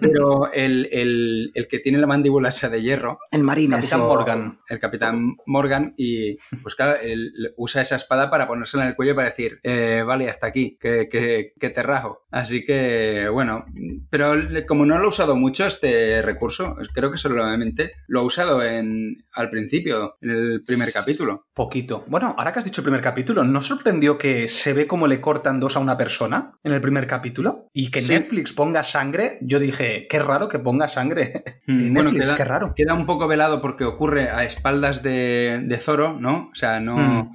Pero el, el, el, que tiene la mandíbula esa de hierro. El marino. El Capitán Morgan. El Capitán Morgan. Y pues claro, él usa esa espada para ponérsela en el cuello para decir, eh, vale, hasta aquí, que, que, que, te rajo. Así que, bueno, pero como no lo he usado mucho este recurso, creo que solamente lo he usado en, al principio, en el primer capítulo. Poquito. Bueno, ahora que has dicho el primer capítulo, ¿no sorprendió que se ve cómo le cortan dos a una persona en el primer capítulo? Y que Netflix ponga sangre, yo dije, qué raro que ponga sangre. Mm, bueno, queda, qué raro. Queda un poco velado porque ocurre a espaldas de, de Zoro, ¿no? O sea, no. Mm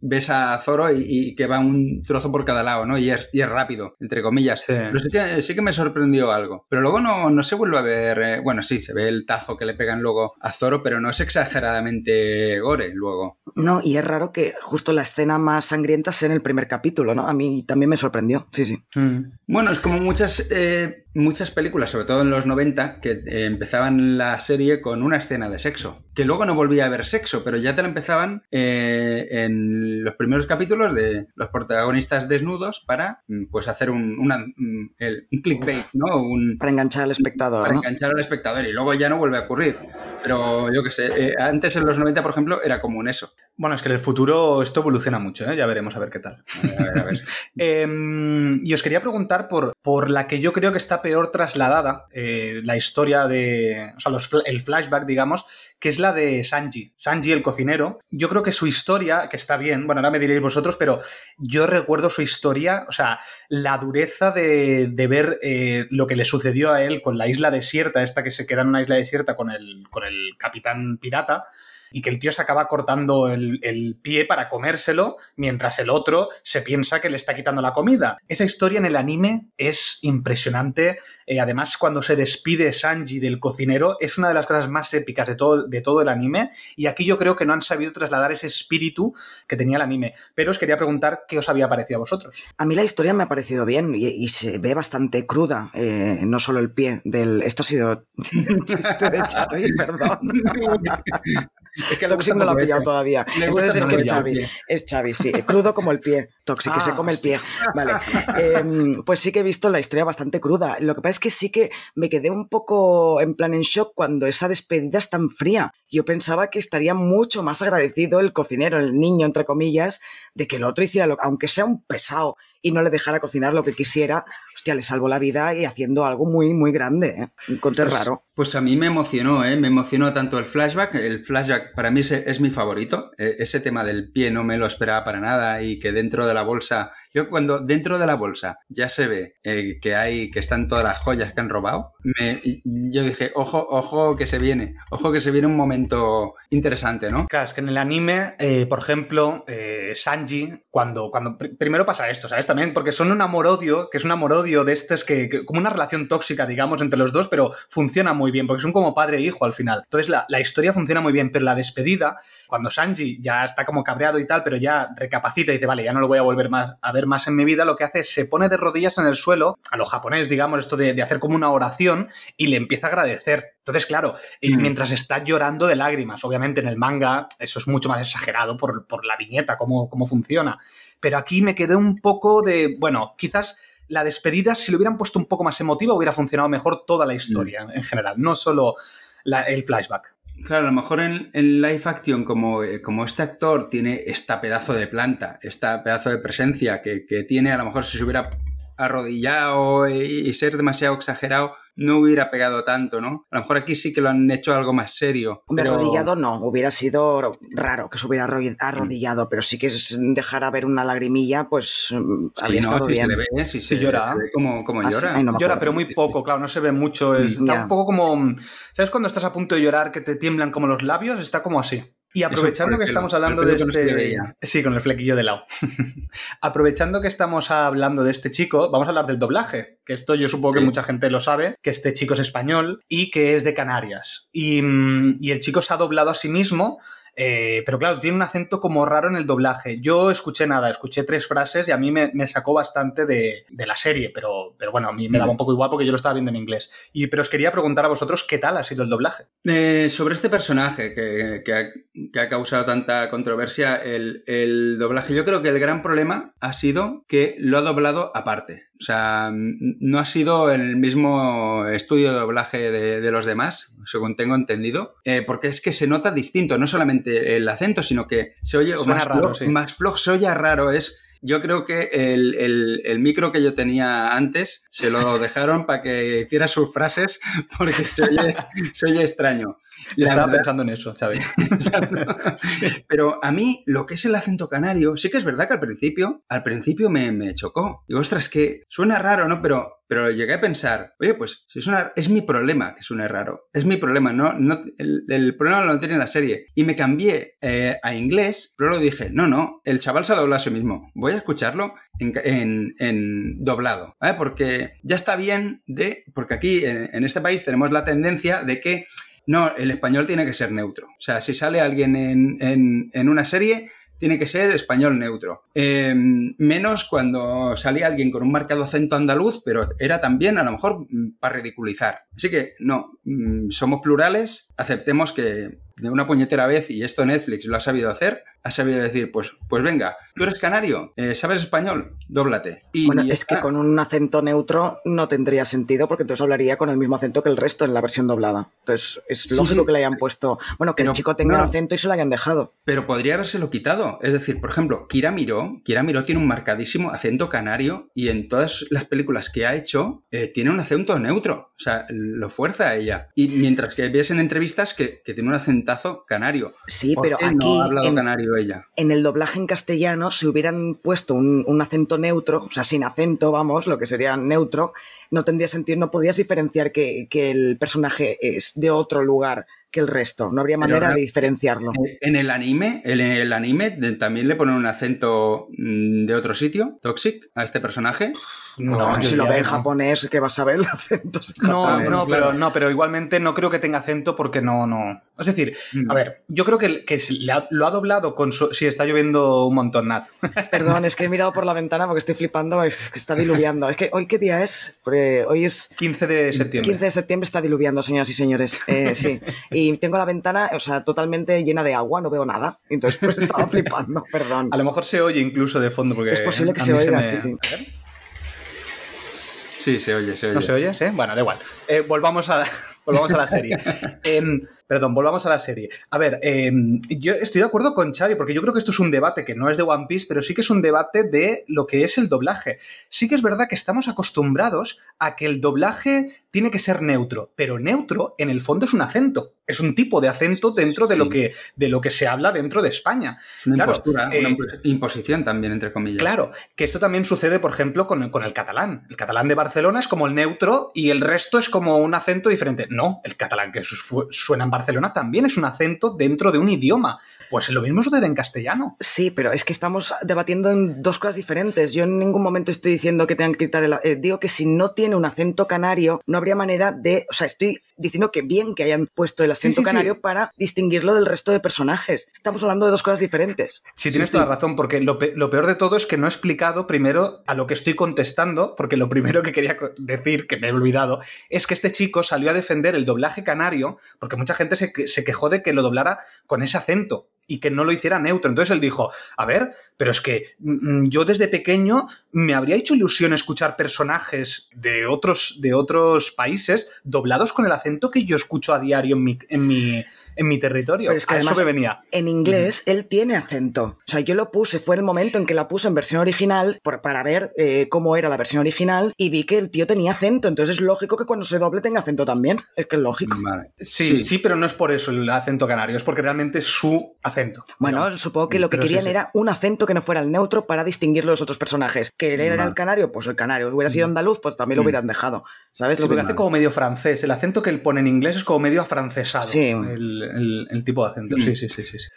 ves a Zoro y, que va un trozo por cada lado, ¿no? Y es, y es rápido, entre comillas. Pero sí que, sí que, me sorprendió algo. Pero luego no, no se vuelve a ver. Eh, bueno, sí, se ve el tajo que le pegan luego a Zoro, pero no es exageradamente gore luego. No, y es raro que justo la escena más sangrienta sea en el primer capítulo, ¿no? A mí también me sorprendió, sí, sí. Mm. Bueno, es como muchas. Eh, muchas películas, sobre todo en los 90, que eh, empezaban la serie con una escena de sexo, que luego no volvía a haber sexo, pero ya te la empezaban eh, en los primeros capítulos de los protagonistas desnudos para mm, pues hacer un, una, mm, un clickbait, ¿no? Un, para enganchar al espectador. Para enganchar al espectador y luego ya no vuelve a ocurrir. Pero yo qué sé, eh, antes en los 90, por ejemplo, era común eso. Bueno, es que en el futuro esto evoluciona mucho, ¿eh? ya veremos a ver qué tal. A ver, a ver. Em, y os quería preguntar por, por la que yo creo que está peor trasladada, eh, la historia de, o sea, los, el flashback, digamos, que es la de Sanji. Sanji, el cocinero. Yo creo que su historia, que está bien, bueno, ahora me diréis vosotros, pero yo recuerdo su historia, o sea, la dureza de, de ver eh, lo que le sucedió a él con la isla desierta, esta que se queda en una isla desierta con el, con el capitán pirata y que el tío se acaba cortando el, el, pie para comérselo mientras el otro se piensa que le está quitando la comida. Esa historia en el anime es impresionante. Eh, además, cuando se despide Sanji del cocinero, es una de las cosas más épicas de todo, de todo el anime. Y aquí yo creo que no han sabido trasladar ese espíritu que tenía el anime. Pero os quería preguntar qué os había parecido a vosotros. A mí la historia me ha parecido bien y, y se ve bastante cruda. Eh, no solo el pie del. Esto ha sido chiste de Xavi, perdón. Es que Toxic no lo ha pillado todavía. Entonces es que es Xavi. Es Xavi, sí. Crudo como el pie. Toxic, que se come el pie. Vale. Eh, pues sí que he visto la historia bastante cruda. Lo que pasa es que sí que me quedé un poco en plan en shock cuando esa despedida es tan fría. Yo pensaba que estaría mucho más agradecido el cocinero, el niño, entre comillas, de que el otro hiciera lo aunque sea un pesado y no le dejara cocinar lo que quisiera, hostia, le salvó la vida y haciendo algo muy, muy grande. ¿eh? Encontré pues, raro. Pues a mí me emocionó, ¿eh? Me emocionó tanto el flashback. El flashback para mí es, es mi favorito. E, ese tema del pie no me lo esperaba para nada y que dentro de la bolsa. Yo cuando dentro de la bolsa ya se ve eh, que hay, que están todas las joyas que han robado, me, yo dije, ojo, ojo que se viene, ojo que se viene un momento interesante, ¿no? Claro, es que en el anime, eh, por ejemplo, eh, Sanji, cuando, cuando pr primero pasa esto, ¿sabes? También porque son un amor-odio, que es un amor-odio de estos que, que, como una relación tóxica, digamos, entre los dos, pero funciona muy bien, porque son como padre e hijo al final. Entonces la, la historia funciona muy bien, pero la despedida, cuando Sanji ya está como cabreado y tal, pero ya recapacita y dice, vale, ya no lo voy a volver más, a ver más en mi vida, lo que hace es se pone de rodillas en el suelo, a lo japonés, digamos, esto de, de hacer como una oración, y le empieza a agradecer. Entonces, claro, mm. mientras está llorando de lágrimas, obviamente en el manga eso es mucho más exagerado por, por la viñeta, cómo, cómo funciona. Pero aquí me quedé un poco de, bueno, quizás la despedida, si lo hubieran puesto un poco más emotiva, hubiera funcionado mejor toda la historia mm. en general, no solo la, el flashback. Claro, a lo mejor en, en live action, como, como, este actor tiene esta pedazo de planta, esta pedazo de presencia que, que tiene, a lo mejor si se hubiera arrodillado y, y ser demasiado exagerado, no hubiera pegado tanto, ¿no? A lo mejor aquí sí que lo han hecho algo más serio. Pero... Arrodillado no, hubiera sido raro que se hubiera arrodillado, pero sí que es dejar a ver una lagrimilla, pues sí, había no, estado si bien. Se le ve, si se, llora. Se ve como, como Ah, llora. sí, ay, no me Llora, pero muy poco, claro, no se ve mucho. Es, está Ya. un poco como. ¿Sabes cuando estás a punto de llorar que te tiemblan como los labios? Está como así. Y aprovechando que estamos hablando de este... sí, con el flequillo de lado. aprovechando que estamos hablando de este chico, vamos a hablar del doblaje, que esto yo supongo que mucha gente lo sabe, que este chico es español y que es de Canarias. Y, mm, y el chico se ha doblado a sí mismo eh, pero claro, tiene un acento como raro en el doblaje. Yo escuché nada, escuché tres frases y a mí me, sacó bastante de, la serie, pero, pero bueno, a mí me daba un poco igual porque yo lo estaba viendo en inglés. Y, pero os quería preguntar a vosotros qué tal ha sido el doblaje. Eh, sobre este personaje que, ha, causado tanta controversia, el, el doblaje, yo creo que el gran problema ha sido que lo ha doblado aparte. O sea, no ha sido el mismo estudio de doblaje de, los demás, según tengo entendido, eh, porque es que se nota distinto, no solamente el acento, sino que se oye más, raro, más flojo, se oye raro, es yo creo que el, micro que yo tenía antes se lo dejaron para que hiciera sus frases porque se oye, extraño. Estaba pensando en eso, ¿sabes? Pero a mí lo que es el acento canario, sí que es verdad que al principio, al principio me, me chocó. Digo, ostras, que suena raro, ¿no? Pero pero llegué a pensar, oye, pues si suena, es mi problema que suene raro, es mi problema, no, no el, problema lo tiene la serie. Y me cambié eh, a inglés, pero lo dije, no, no, el chaval se ha doblado a sí mismo, voy a escucharlo en, en, doblado, ¿vale? Porque ya está bien de, porque aquí en, este país tenemos la tendencia de que no, el español tiene que ser neutro. O sea, si sale alguien en, en, en, una serie, tiene que ser español neutro. Em, menos cuando salía alguien con un marcado acento andaluz, pero era también a lo mejor mm, para ridiculizar. Así que no, mm, somos plurales, aceptemos que de una puñetera vez, y esto Netflix lo ha sabido hacer, ha sabido decir, pues, pues venga, tú eres canario, eh, ¿sabes español? Dóblate. Y bueno, es que con un acento neutro no tendría sentido porque entonces hablaría con el mismo acento que el resto en la versión doblada. Entonces es lógico que le hayan puesto, bueno, que el chico tenga un acento y se lo hayan dejado. Pero podría habérselo quitado. Es decir, por ejemplo, Kira Miró, Kira Miró tiene un marcadísimo acento canario y en todas las películas que ha hecho eh, tiene un acento neutro. O sea, lo fuerza a ella. Y mientras que ves en entrevistas que, que tiene un acentazo canario. Sí, pero aquí... No ha hablado canario en el doblaje en castellano, si hubieran puesto un, acento neutro, o sea, sin acento, vamos, lo que sería neutro, no tendría sentido, no podrías diferenciar que, que el personaje es de otro lugar que el resto. No habría manera de diferenciarlo. En el anime, en el anime también le ponen un acento mm, de otro sitio, Toxic, a este personaje. No, si lo ve en japonés, que vas a ver el acento. No, no, pero, no, pero igualmente no creo que tenga acento porque no, no. Es decir, a ver, yo creo que, que lo ha doblado con su. Si está lloviendo un montón, Nat. Perdón, es que he mirado por la ventana porque estoy flipando, es que está diluviando. Es que hoy, ¿qué día es? Porque hoy es. 15 de septiembre. 15 de septiembre está diluviando, señoras y señores. Eh, sí. Y tengo la ventana, o sea, totalmente llena de agua, no veo nada. Entonces, pues estaba flipando, perdón. A lo mejor se oye incluso de fondo porque. Es posible que se oiga, sí, sí. Sí, se oye, se oye. ¿No se oye? ¿Sí? Bueno, da igual. Eh, volvamos, a, volvamos a la serie. Em, perdón, volvamos a la serie. A ver, em, yo estoy de acuerdo con Xavi, porque yo creo que esto es un debate que no es de One Piece, pero sí que es un debate de lo que es el doblaje. Sí que es verdad que estamos acostumbrados a que el doblaje tiene que ser neutro, pero neutro en el fondo es un acento es un tipo de acento dentro de, lo que, de lo que se habla dentro de España. Una una eh, imposición también, entre comillas. Claro, que esto también sucede, por ejemplo, con, con, el catalán. El catalán de Barcelona es como el neutro y el resto es como un acento diferente. No, el catalán que suena en Barcelona también es un acento dentro de un idioma. Pues lo mismo sucede en castellano. Sí, pero es que estamos debatiendo en dos cosas diferentes. Yo en ningún momento estoy diciendo que tengan que quitar el... Eh, digo que si no tiene un acento canario, no habría manera de... O sea, estoy diciendo que bien que hayan puesto el acento canario para distinguirlo del resto de personajes. Estamos hablando de dos cosas diferentes. Sí, tienes toda la razón, porque lo, peor de todo es que no he explicado primero a lo que estoy contestando, porque lo primero que quería decir, que me he olvidado, es que este chico salió a defender el doblaje canario, porque mucha gente se, se quejó de que lo doblara con ese acento y que no lo hiciera neutro. Entonces él dijo, a ver, pero es que mm, mm, yo desde pequeño me habría hecho ilusión escuchar personajes de otros, de otros países doblados con el acento que yo escucho a diario en mi, en mi, en mi territorio. Pero es que además, venía. En inglés él tiene acento. O sea, yo lo puse, fue el momento en que la puse en versión original por, para ver eh, cómo era la versión original y vi que el tío tenía acento. Entonces es lógico que cuando se doble tenga acento también. Es que es lógico. Sí, sí, pero no es por eso el acento canario, es porque realmente es su acento. Bueno, supongo que lo que querían era un acento que no fuera el neutro para distinguirlo de los otros personajes. Que él era el canario, pues el canario. Hubiera sido andaluz, pues también lo mm. hubieran dejado. ¿Sabes? Lo que hace como medio francés. El acento que él pone en inglés es como medio afrancesado. Sí. El, el, tipo de acento. Sí, sí, sí, sí. sí.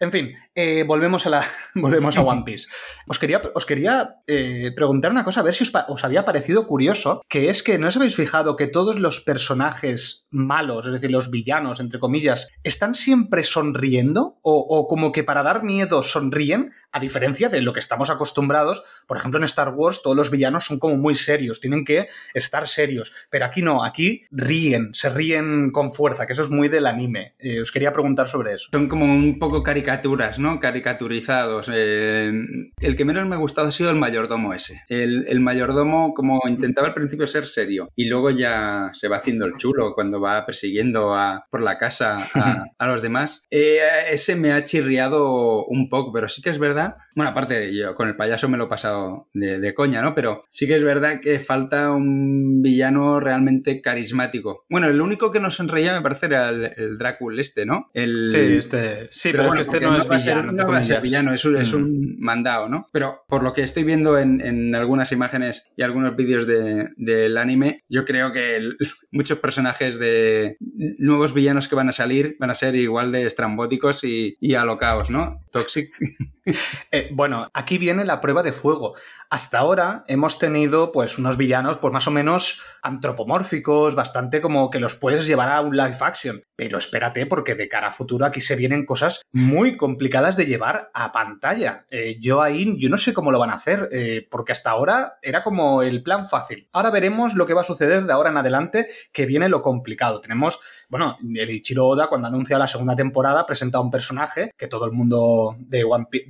En fin, eh, volvemos, a la, volvemos a One Piece. Os quería, os quería eh, preguntar una cosa, a ver si os, había parecido curioso, que es que no os habéis fijado que todos los personajes malos, es decir, los villanos, entre comillas, están siempre sonriendo o, como que para dar miedo sonríen, a diferencia de lo que estamos acostumbrados. Por ejemplo, en Star Wars todos los villanos son como muy serios, tienen que estar serios, pero aquí no, aquí ríen, se ríen con fuerza, que eso es muy del anime. Eh, os quería preguntar sobre eso. Son como un poco caricatos caricaturas, ¿no? Caricaturizados. Eh, el que menos me ha gustado ha sido el mayordomo ese. El, mayordomo, como intentaba al principio ser serio, y luego ya se va haciendo el chulo cuando va persiguiendo a, por la casa a, los demás. Eh, ese me ha chirriado un poco, pero sí que es verdad. Bueno, aparte, yo con el payaso me lo he pasado de, coña, ¿no? Pero sí que es verdad que falta un villano realmente carismático. Bueno, el único que nos sonreía me parece era el, Drácula este, ¿no? El, sí, este. Sí, pero, bueno, es que este no, es villano. no va a ser villano, es un, es un, mm. mandado, ¿no? Pero por lo que estoy viendo en, en algunas imágenes y algunos vídeos de, del anime, yo creo que muchos personajes de nuevos villanos que van a salir van a ser igual de estrambóticos y, y alocaos, ¿no? Toxic. Eh, bueno, aquí viene la prueba de fuego. Hasta ahora hemos tenido pues unos villanos pues más o menos antropomórficos, bastante como que los puedes llevar a un live action. Pero espérate porque de cara a futuro aquí se vienen cosas muy complicadas de llevar a pantalla. Eh, yo ahí, yo no sé cómo lo van a hacer, eh, porque hasta ahora era como el plan fácil. Ahora veremos lo que va a suceder de ahora en adelante, que viene lo complicado. Tenemos, bueno, el Ichiro Oda cuando anuncia la segunda temporada presenta un personaje que todo el mundo de One Piece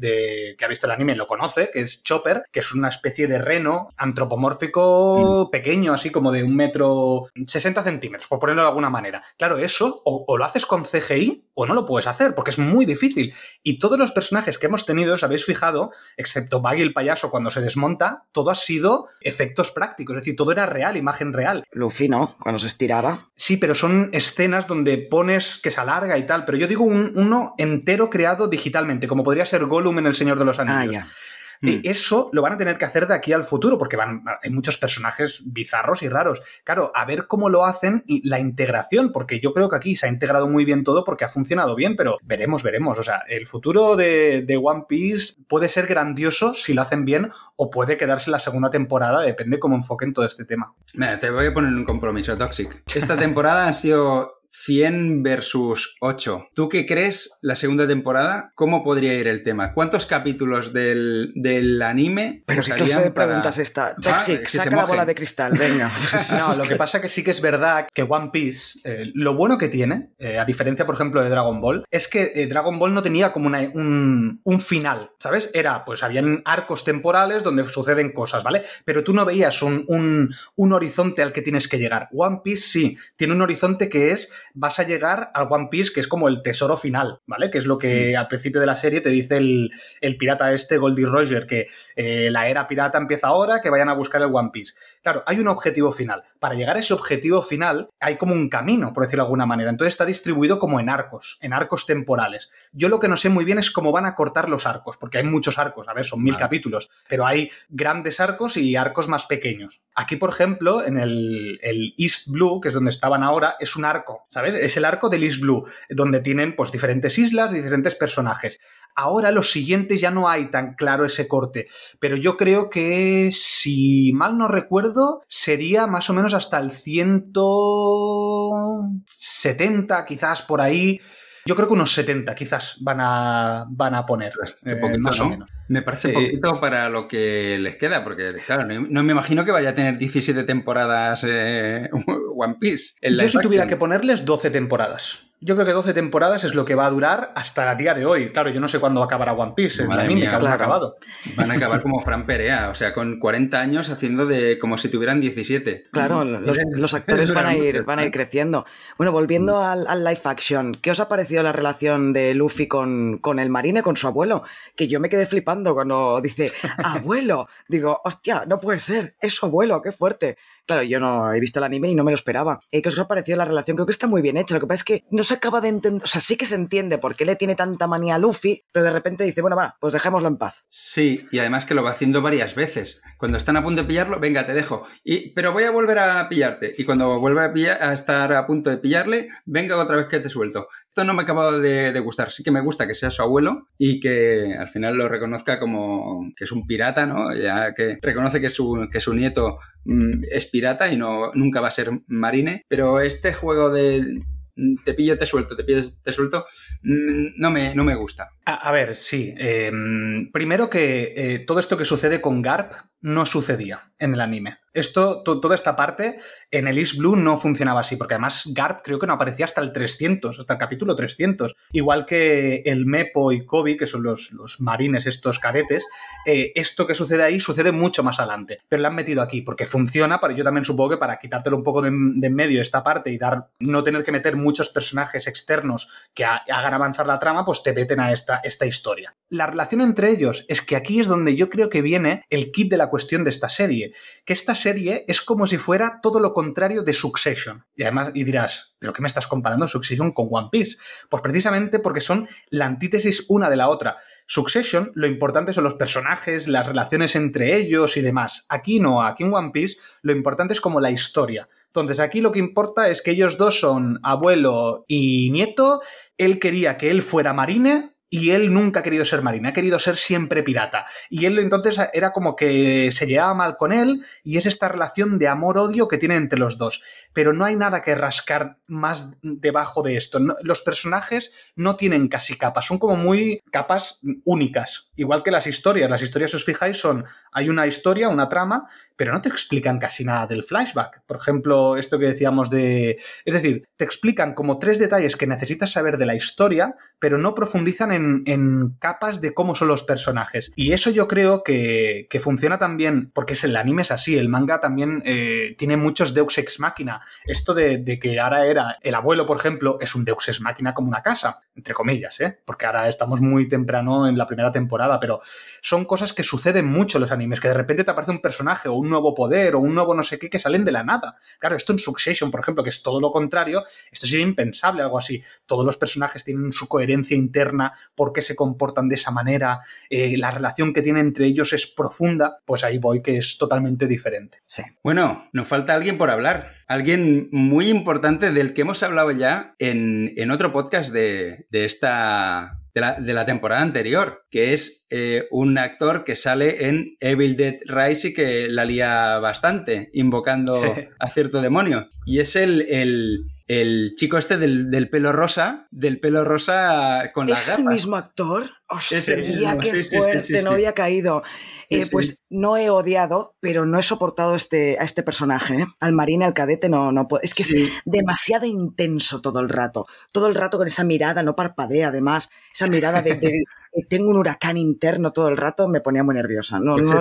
que ha visto el anime lo conoce, que es Chopper, que es una especie de reno antropomórfico mm. pequeño, así como de un metro 60 centímetros, por ponerlo de alguna manera. Claro, eso o, lo haces con CGI o no lo puedes hacer, porque es muy difícil. Y todos los personajes que hemos tenido, os habéis fijado, excepto Baggy el payaso cuando se desmonta, todo ha sido efectos prácticos, es decir, todo era real, imagen real. Luffy, ¿no? Cuando se estiraba. Sí, pero son escenas donde pones que se alarga y tal, pero yo digo uno entero creado digitalmente, como podría ser Gollum en El Señor de los Anillos. Ah, y mm. eso lo van a tener que hacer de aquí al futuro, porque van, hay muchos personajes bizarros y raros. Claro, a ver cómo lo hacen y la integración, porque yo creo que aquí se ha integrado muy bien todo porque ha funcionado bien, pero veremos, veremos. O sea, el futuro de, One Piece puede ser grandioso si lo hacen bien o puede quedarse la segunda temporada, depende cómo enfoquen todo este tema. Mira, te voy a poner un compromiso, Toxic. Esta temporada ha sido 100 versus 8. ¿Tú qué crees la segunda temporada? ¿Cómo podría ir el tema? ¿Cuántos capítulos del, del anime? Pero qué clase de preguntas esta. Toxic, saca la bola de cristal, venga. no, lo que pasa que sí que es verdad que One Piece, eh, lo bueno que tiene, eh, a diferencia, por ejemplo, de Dragon Ball, es que eh, Dragon Ball no tenía como un, un, final, ¿sabes? Era, pues habían arcos temporales donde suceden cosas, ¿vale? Pero tú no veías un, un, un horizonte al que tienes que llegar. One Piece sí, tiene un horizonte que es vas a llegar al One Piece, que es como el tesoro final, ¿vale? Que es lo que mm. al principio de la serie te dice el, pirata este, Goldie Roger, que eh, la era pirata empieza ahora, que vayan a buscar el One Piece. Claro, hay un objetivo final. Para llegar a ese objetivo final hay como un camino, por decirlo de alguna manera. Entonces está distribuido como en arcos, en arcos temporales. Yo lo que no sé muy bien es cómo van a cortar los arcos, porque hay muchos arcos, a ver, son mil capítulos, pero hay grandes arcos y arcos más pequeños. Aquí, por ejemplo, en el, el East Blue, que es donde estaban ahora, es un arco, ¿sabes? Es el arco del East Blue, donde tienen pues diferentes islas, diferentes personajes. Ahora los siguientes ya no hay tan claro ese corte, pero yo creo que si mal no recuerdo sería más o menos hasta el 170 quizás por ahí. Yo creo que unos 70 quizás van a, van a poner, eh, más o menos. Me parece poquito para lo que les queda, porque claro, no, me imagino que vaya a tener 17 temporadas eh, One Piece. Yo si tuviera que ponerles 12 temporadas. Yo creo que 12 temporadas es lo que va a durar hasta el día de hoy. Claro, yo no sé cuándo acabará One Piece, en la ha acabado. Van a acabar como Fran Perea, o sea, con 40 años haciendo de como si tuvieran 17. Claro, los, actores van a, ir, van a ir creciendo. Bueno, volviendo al, live action, ¿qué os ha parecido la relación de Luffy con, con el marine, con su abuelo? Que yo me quedé flipando cuando dice, abuelo. Digo, hostia, no puede ser, es su abuelo, qué fuerte. Claro, yo no he visto el anime y no me lo esperaba. ¿Qué os ha parecido la relación? Creo que está muy bien hecha. Lo que pasa es que no se acaba de entender. O sea, sí que se entiende por qué le tiene tanta manía a Luffy, pero de repente dice, bueno, va, pues dejémoslo en paz. Sí, y además que lo va haciendo varias veces. Cuando están a punto de pillarlo, venga, te dejo. Y, pero voy a volver a pillarte. Y cuando vuelve a, a estar a punto de pillarle, venga otra vez que te suelto. esto no me ha acabado de, gustar. Sí que me gusta que sea su abuelo y que al final lo reconozca como que es un pirata, ¿no? Ya que reconoce que su, que su nieto mm, es pirata y no, nunca va a ser marine. Pero este juego de te pillo, te suelto, te pillo, te suelto, mm, no me, no me gusta. A, ver, sí. Em, primero que eh, todo esto que sucede con Garp no sucedía en el anime. Esto, toda esta parte en el East Blue no funcionaba así, porque además Garp creo que no aparecía hasta el 300, hasta el capítulo 300. Igual que el Mepo y Kobe, que son los, los marines, estos cadetes, eh, esto que sucede ahí sucede mucho más adelante. Pero lo han metido aquí porque funciona, para yo también supongo que para quitártelo un poco de, en medio esta parte y dar no tener que meter muchos personajes externos que hagan avanzar la trama, pues te meten a esta, esta historia. La relación entre ellos es que aquí es donde yo creo que viene el kit de la cuestión de esta serie, que esta serie es como si fuera todo lo contrario de Succession. Y además, y dirás, ¿pero qué me estás comparando Succession con One Piece? Pues precisamente porque son la antítesis una de la otra. Succession, lo importante son los personajes, las relaciones entre ellos y demás. Aquí no, aquí en One Piece lo importante es como la historia. Entonces aquí lo que importa es que ellos dos son abuelo y nieto, él quería que él fuera marine y él nunca ha querido ser marina, ha querido ser siempre pirata. Y él entonces era como que se llevaba mal con él y es esta relación de amor-odio que tienen entre los dos. Pero no hay nada que rascar más debajo de esto. los personajes no tienen casi capas, son como muy capas únicas. Igual que las historias. Las historias, si os fijáis, son, hay una historia, una trama, pero no te explican casi nada del flashback. Por ejemplo, esto que decíamos de... Es decir, te explican como tres detalles que necesitas saber de la historia, pero no profundizan en en, capas de cómo son los personajes. Y eso yo creo que, funciona también, porque es el anime es así, el manga también eh, tiene muchos Deus Ex Máquina. Esto de, que ahora era el abuelo, por ejemplo, es un Deus Ex Máquina como una casa, entre comillas, ¿eh? porque ahora estamos muy temprano en la primera temporada, pero son cosas que suceden mucho en los animes, que de repente te aparece un personaje o un nuevo poder o un nuevo no sé qué que salen de la nada. Claro, esto en Succession, por ejemplo, que es todo lo contrario, esto sería impensable, algo así. Todos los personajes tienen su coherencia interna, por qué se comportan de esa manera, eh, la relación que tienen entre ellos es profunda, pues ahí voy que es totalmente diferente. Sí. Bueno, nos falta alguien por hablar. Alguien muy importante del que hemos hablado ya en, otro podcast de, esta de la, temporada anterior, que es eh, un actor que sale en Evil Dead Rise y que la lía bastante, invocando a cierto demonio. Y es el, el, el chico este del, pelo rosa, del pelo rosa con las gafas. ¿Es el mismo actor? ¡Hostia, qué fuerte! no había caído. Eh, pues no he odiado, pero no he soportado este, a este personaje. ¿eh? Al marine, al cadete, no, no puedo. Es que es demasiado intenso todo el rato. Todo el rato con esa mirada, no parpadea además. Esa mirada de, tengo un huracán interno todo el rato, me ponía muy nerviosa. No, no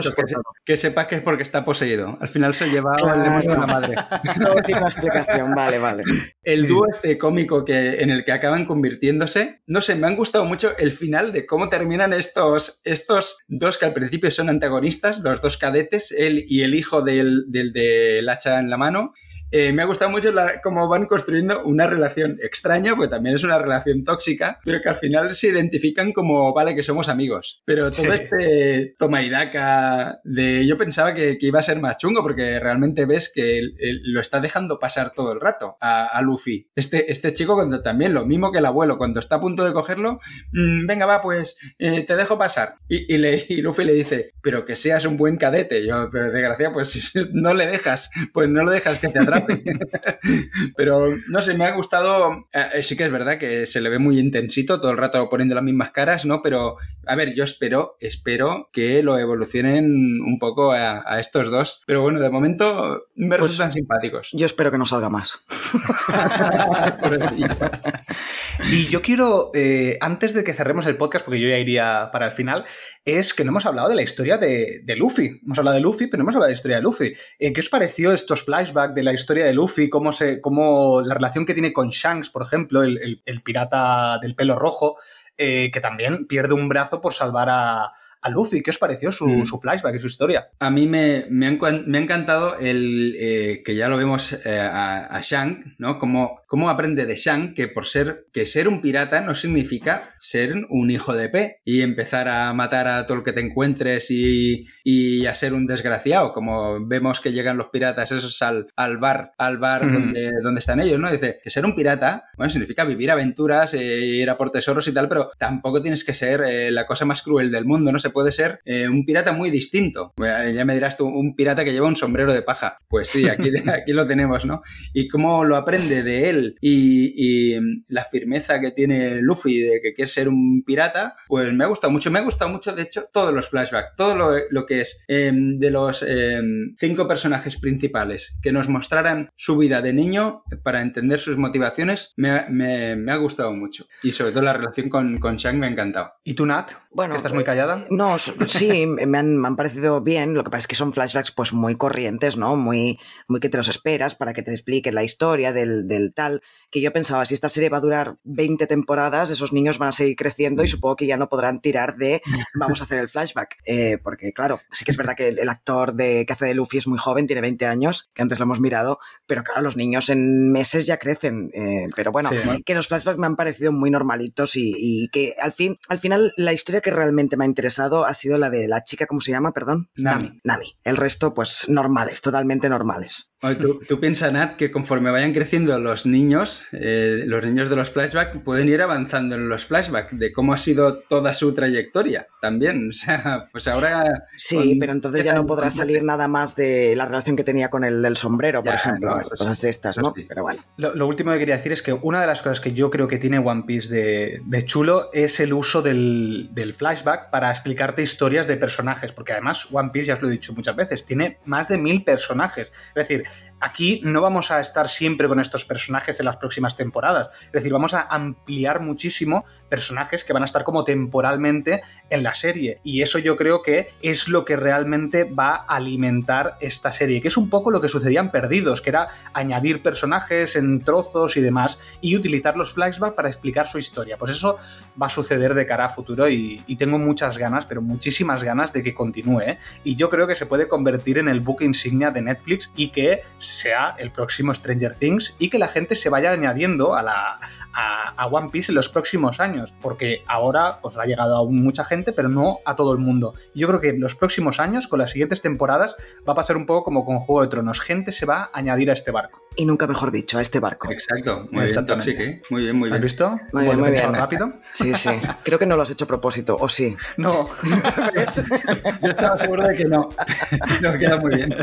que, sepas que es porque está poseído. Al final se lleva el demonio de la madre. No tiene explicación, vale, vale. El dúo este cómico que, en el que acaban convirtiéndose, no sé, me han gustado mucho el final de cómo terminan estos, estos dos que al principio son antagonistas, los dos cadetes, él y el hijo del, del, del hacha en la mano eh, me ha gustado mucho cómo van construyendo una relación extraña, porque también es una relación tóxica, pero que al final se identifican como, vale, que somos amigos. Pero todo este toma y daca de... Yo pensaba que, iba a ser más chungo, porque realmente ves que lo está dejando pasar todo el rato a, Luffy. Este, este chico cuando también, lo mismo que el abuelo, cuando está a punto de cogerlo, mm, venga, va, pues eh, te dejo pasar. Y, le, y Luffy le dice, pero que seas un buen cadete. Yo, pero desgracia, pues no le dejas, pues no lo dejas que te atrape. Pero no sé, me ha gustado. Eh, eh, sí que es verdad que se le ve muy intensito todo el rato poniendo las mismas caras, ¿no? Pero, a ver, yo espero, espero que lo evolucionen un poco a, estos dos. Pero bueno, de momento me pues resultan simpáticos. Yo espero que no salga más. y yo quiero, eh, antes de que cerremos el podcast, porque yo ya iría para el final, es que no hemos hablado de la historia de, Luffy. Hemos hablado de Luffy, pero no hemos hablado de la historia de Luffy. ¿Qué os pareció estos flashbacks de la historia? De Luffy, cómo, se, cómo la relación que tiene con Shanks, por ejemplo, el, pirata del pelo rojo, eh, que también pierde un brazo por salvar a, a Luffy. ¿Qué os pareció su, Mm. su flashback y su historia? A mí me, me, ha, encuan- me ha encantado el eh, que ya lo vemos eh, a, a Shank, ¿no? Cómo, cómo aprende de Shank que por ser que ser un pirata no significa ser un hijo de P y empezar a matar a todo el que te encuentres y, y a ser un desgraciado, como vemos que llegan los piratas esos al, al bar, al bar donde, donde están ellos, ¿no? Dice que ser un pirata, bueno, significa vivir aventuras, eh, ir a por tesoros y tal, pero tampoco tienes que ser eh, la cosa más cruel del mundo, ¿no? Se puede ser eh, un pirata muy distinto. Ya me dirás tú, un pirata que lleva un sombrero de paja. Pues sí, aquí, aquí lo tenemos, ¿no? Y cómo lo aprende de él y, y, mm, la firmeza que tiene Luffy de que quiere ser un pirata, pues me ha gustado mucho. Me ha gustado mucho, de hecho, todos los flashbacks, todo lo, lo que es eh, de los eh, cinco personajes principales que nos mostraran su vida de niño para entender sus motivaciones, me, ha- me- me ha gustado mucho. Y sobre todo la relación con, con Shang me ha encantado. ¿Y tú, Nat? Bueno, que estás muy eh, callada. No, sí, me han, me han parecido bien. Lo que pasa es que son flashbacks pues muy corrientes, ¿no? Muy, muy que te los esperas para que te expliquen la historia del, del tal. Que yo pensaba, si esta serie va a durar 20 temporadas, esos niños van a seguir creciendo y supongo que ya no podrán tirar de vamos a hacer el flashback. Eh, porque, claro, sí que es verdad que el, el actor de, que hace de Luffy es muy joven, tiene 20 años, que antes lo hemos mirado, pero claro, los niños en meses ya crecen. Eh, pero bueno, Sí. que los flashbacks me han parecido muy normalitos y, y que al fin, al final la historia que realmente me ha interesado ha sido la de la chica, ¿cómo se llama? Perdón. Nami. Nami. El resto, pues normales, totalmente normales. ¿Tú, tú piensas, Nat, que conforme vayan creciendo los niños, eh, los niños de los flashbacks pueden ir avanzando en los flashbacks de cómo ha sido toda su trayectoria también. O sea, pues ahora. Sí, con- pero entonces ya no podrá salir nada más de la relación que tenía con el del sombrero, por Ya, ejemplo. no, sí, cosas de estas, ¿no? sí. Pero bueno. Lo, lo último que quería decir es que una de las cosas que yo creo que tiene One Piece de, de chulo es el uso del, del flashback para explicarte historias de personajes, porque además One Piece, ya os lo he dicho muchas veces, tiene más de mil personajes. Es decir, aquí no vamos a estar siempre con estos personajes en las próximas temporadas. Es decir, vamos a ampliar muchísimo personajes que van a estar como temporalmente en la serie. Y eso yo creo que es lo que realmente va a alimentar esta serie, que es un poco lo que sucedía en Perdidos, que era añadir personajes en trozos y demás y utilizar los flashbacks para explicar su historia. Pues eso va a suceder de cara a futuro y, tengo muchas ganas, pero muchísimas ganas de que continúe. ¿eh? Y yo creo que se puede convertir en el book insignia de Netflix y que sea el próximo Stranger Things y que la gente se vaya añadiendo a la a, a One Piece en los próximos años, porque ahora pues ha llegado a mucha gente, pero no a todo el mundo. Yo creo que en los próximos años, con las siguientes temporadas, va a pasar un poco como con Juego de Tronos. Gente se va a añadir a este barco. Y nunca mejor dicho, a este barco. Exacto, muy bien. Toxic, ¿eh? Muy bien, muy ¿Has bien. visto? Muy ¿Cómo bien, muy bien. rápido? Sí, sí. Creo que no lo has hecho a propósito, o sí. No. Yo estaba seguro de que no. Nos queda muy bien.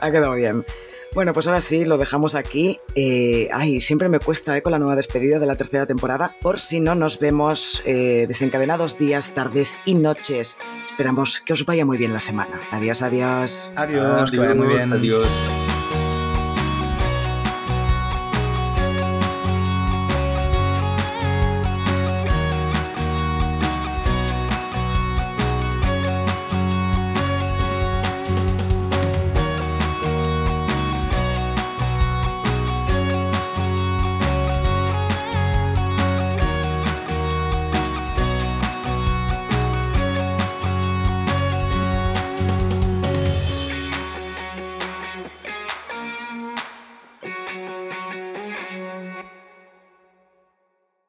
Ha quedado bien. Bueno, pues ahora sí, lo dejamos aquí. Eh, ay, siempre me cuesta eh, con la nueva despedida de la tercera temporada. Por si no nos vemos eh, desencadenados días, tardes y noches. Esperamos que os vaya muy bien la semana. Adiós, adiós. Adiós, que vaya muy bien. Adiós.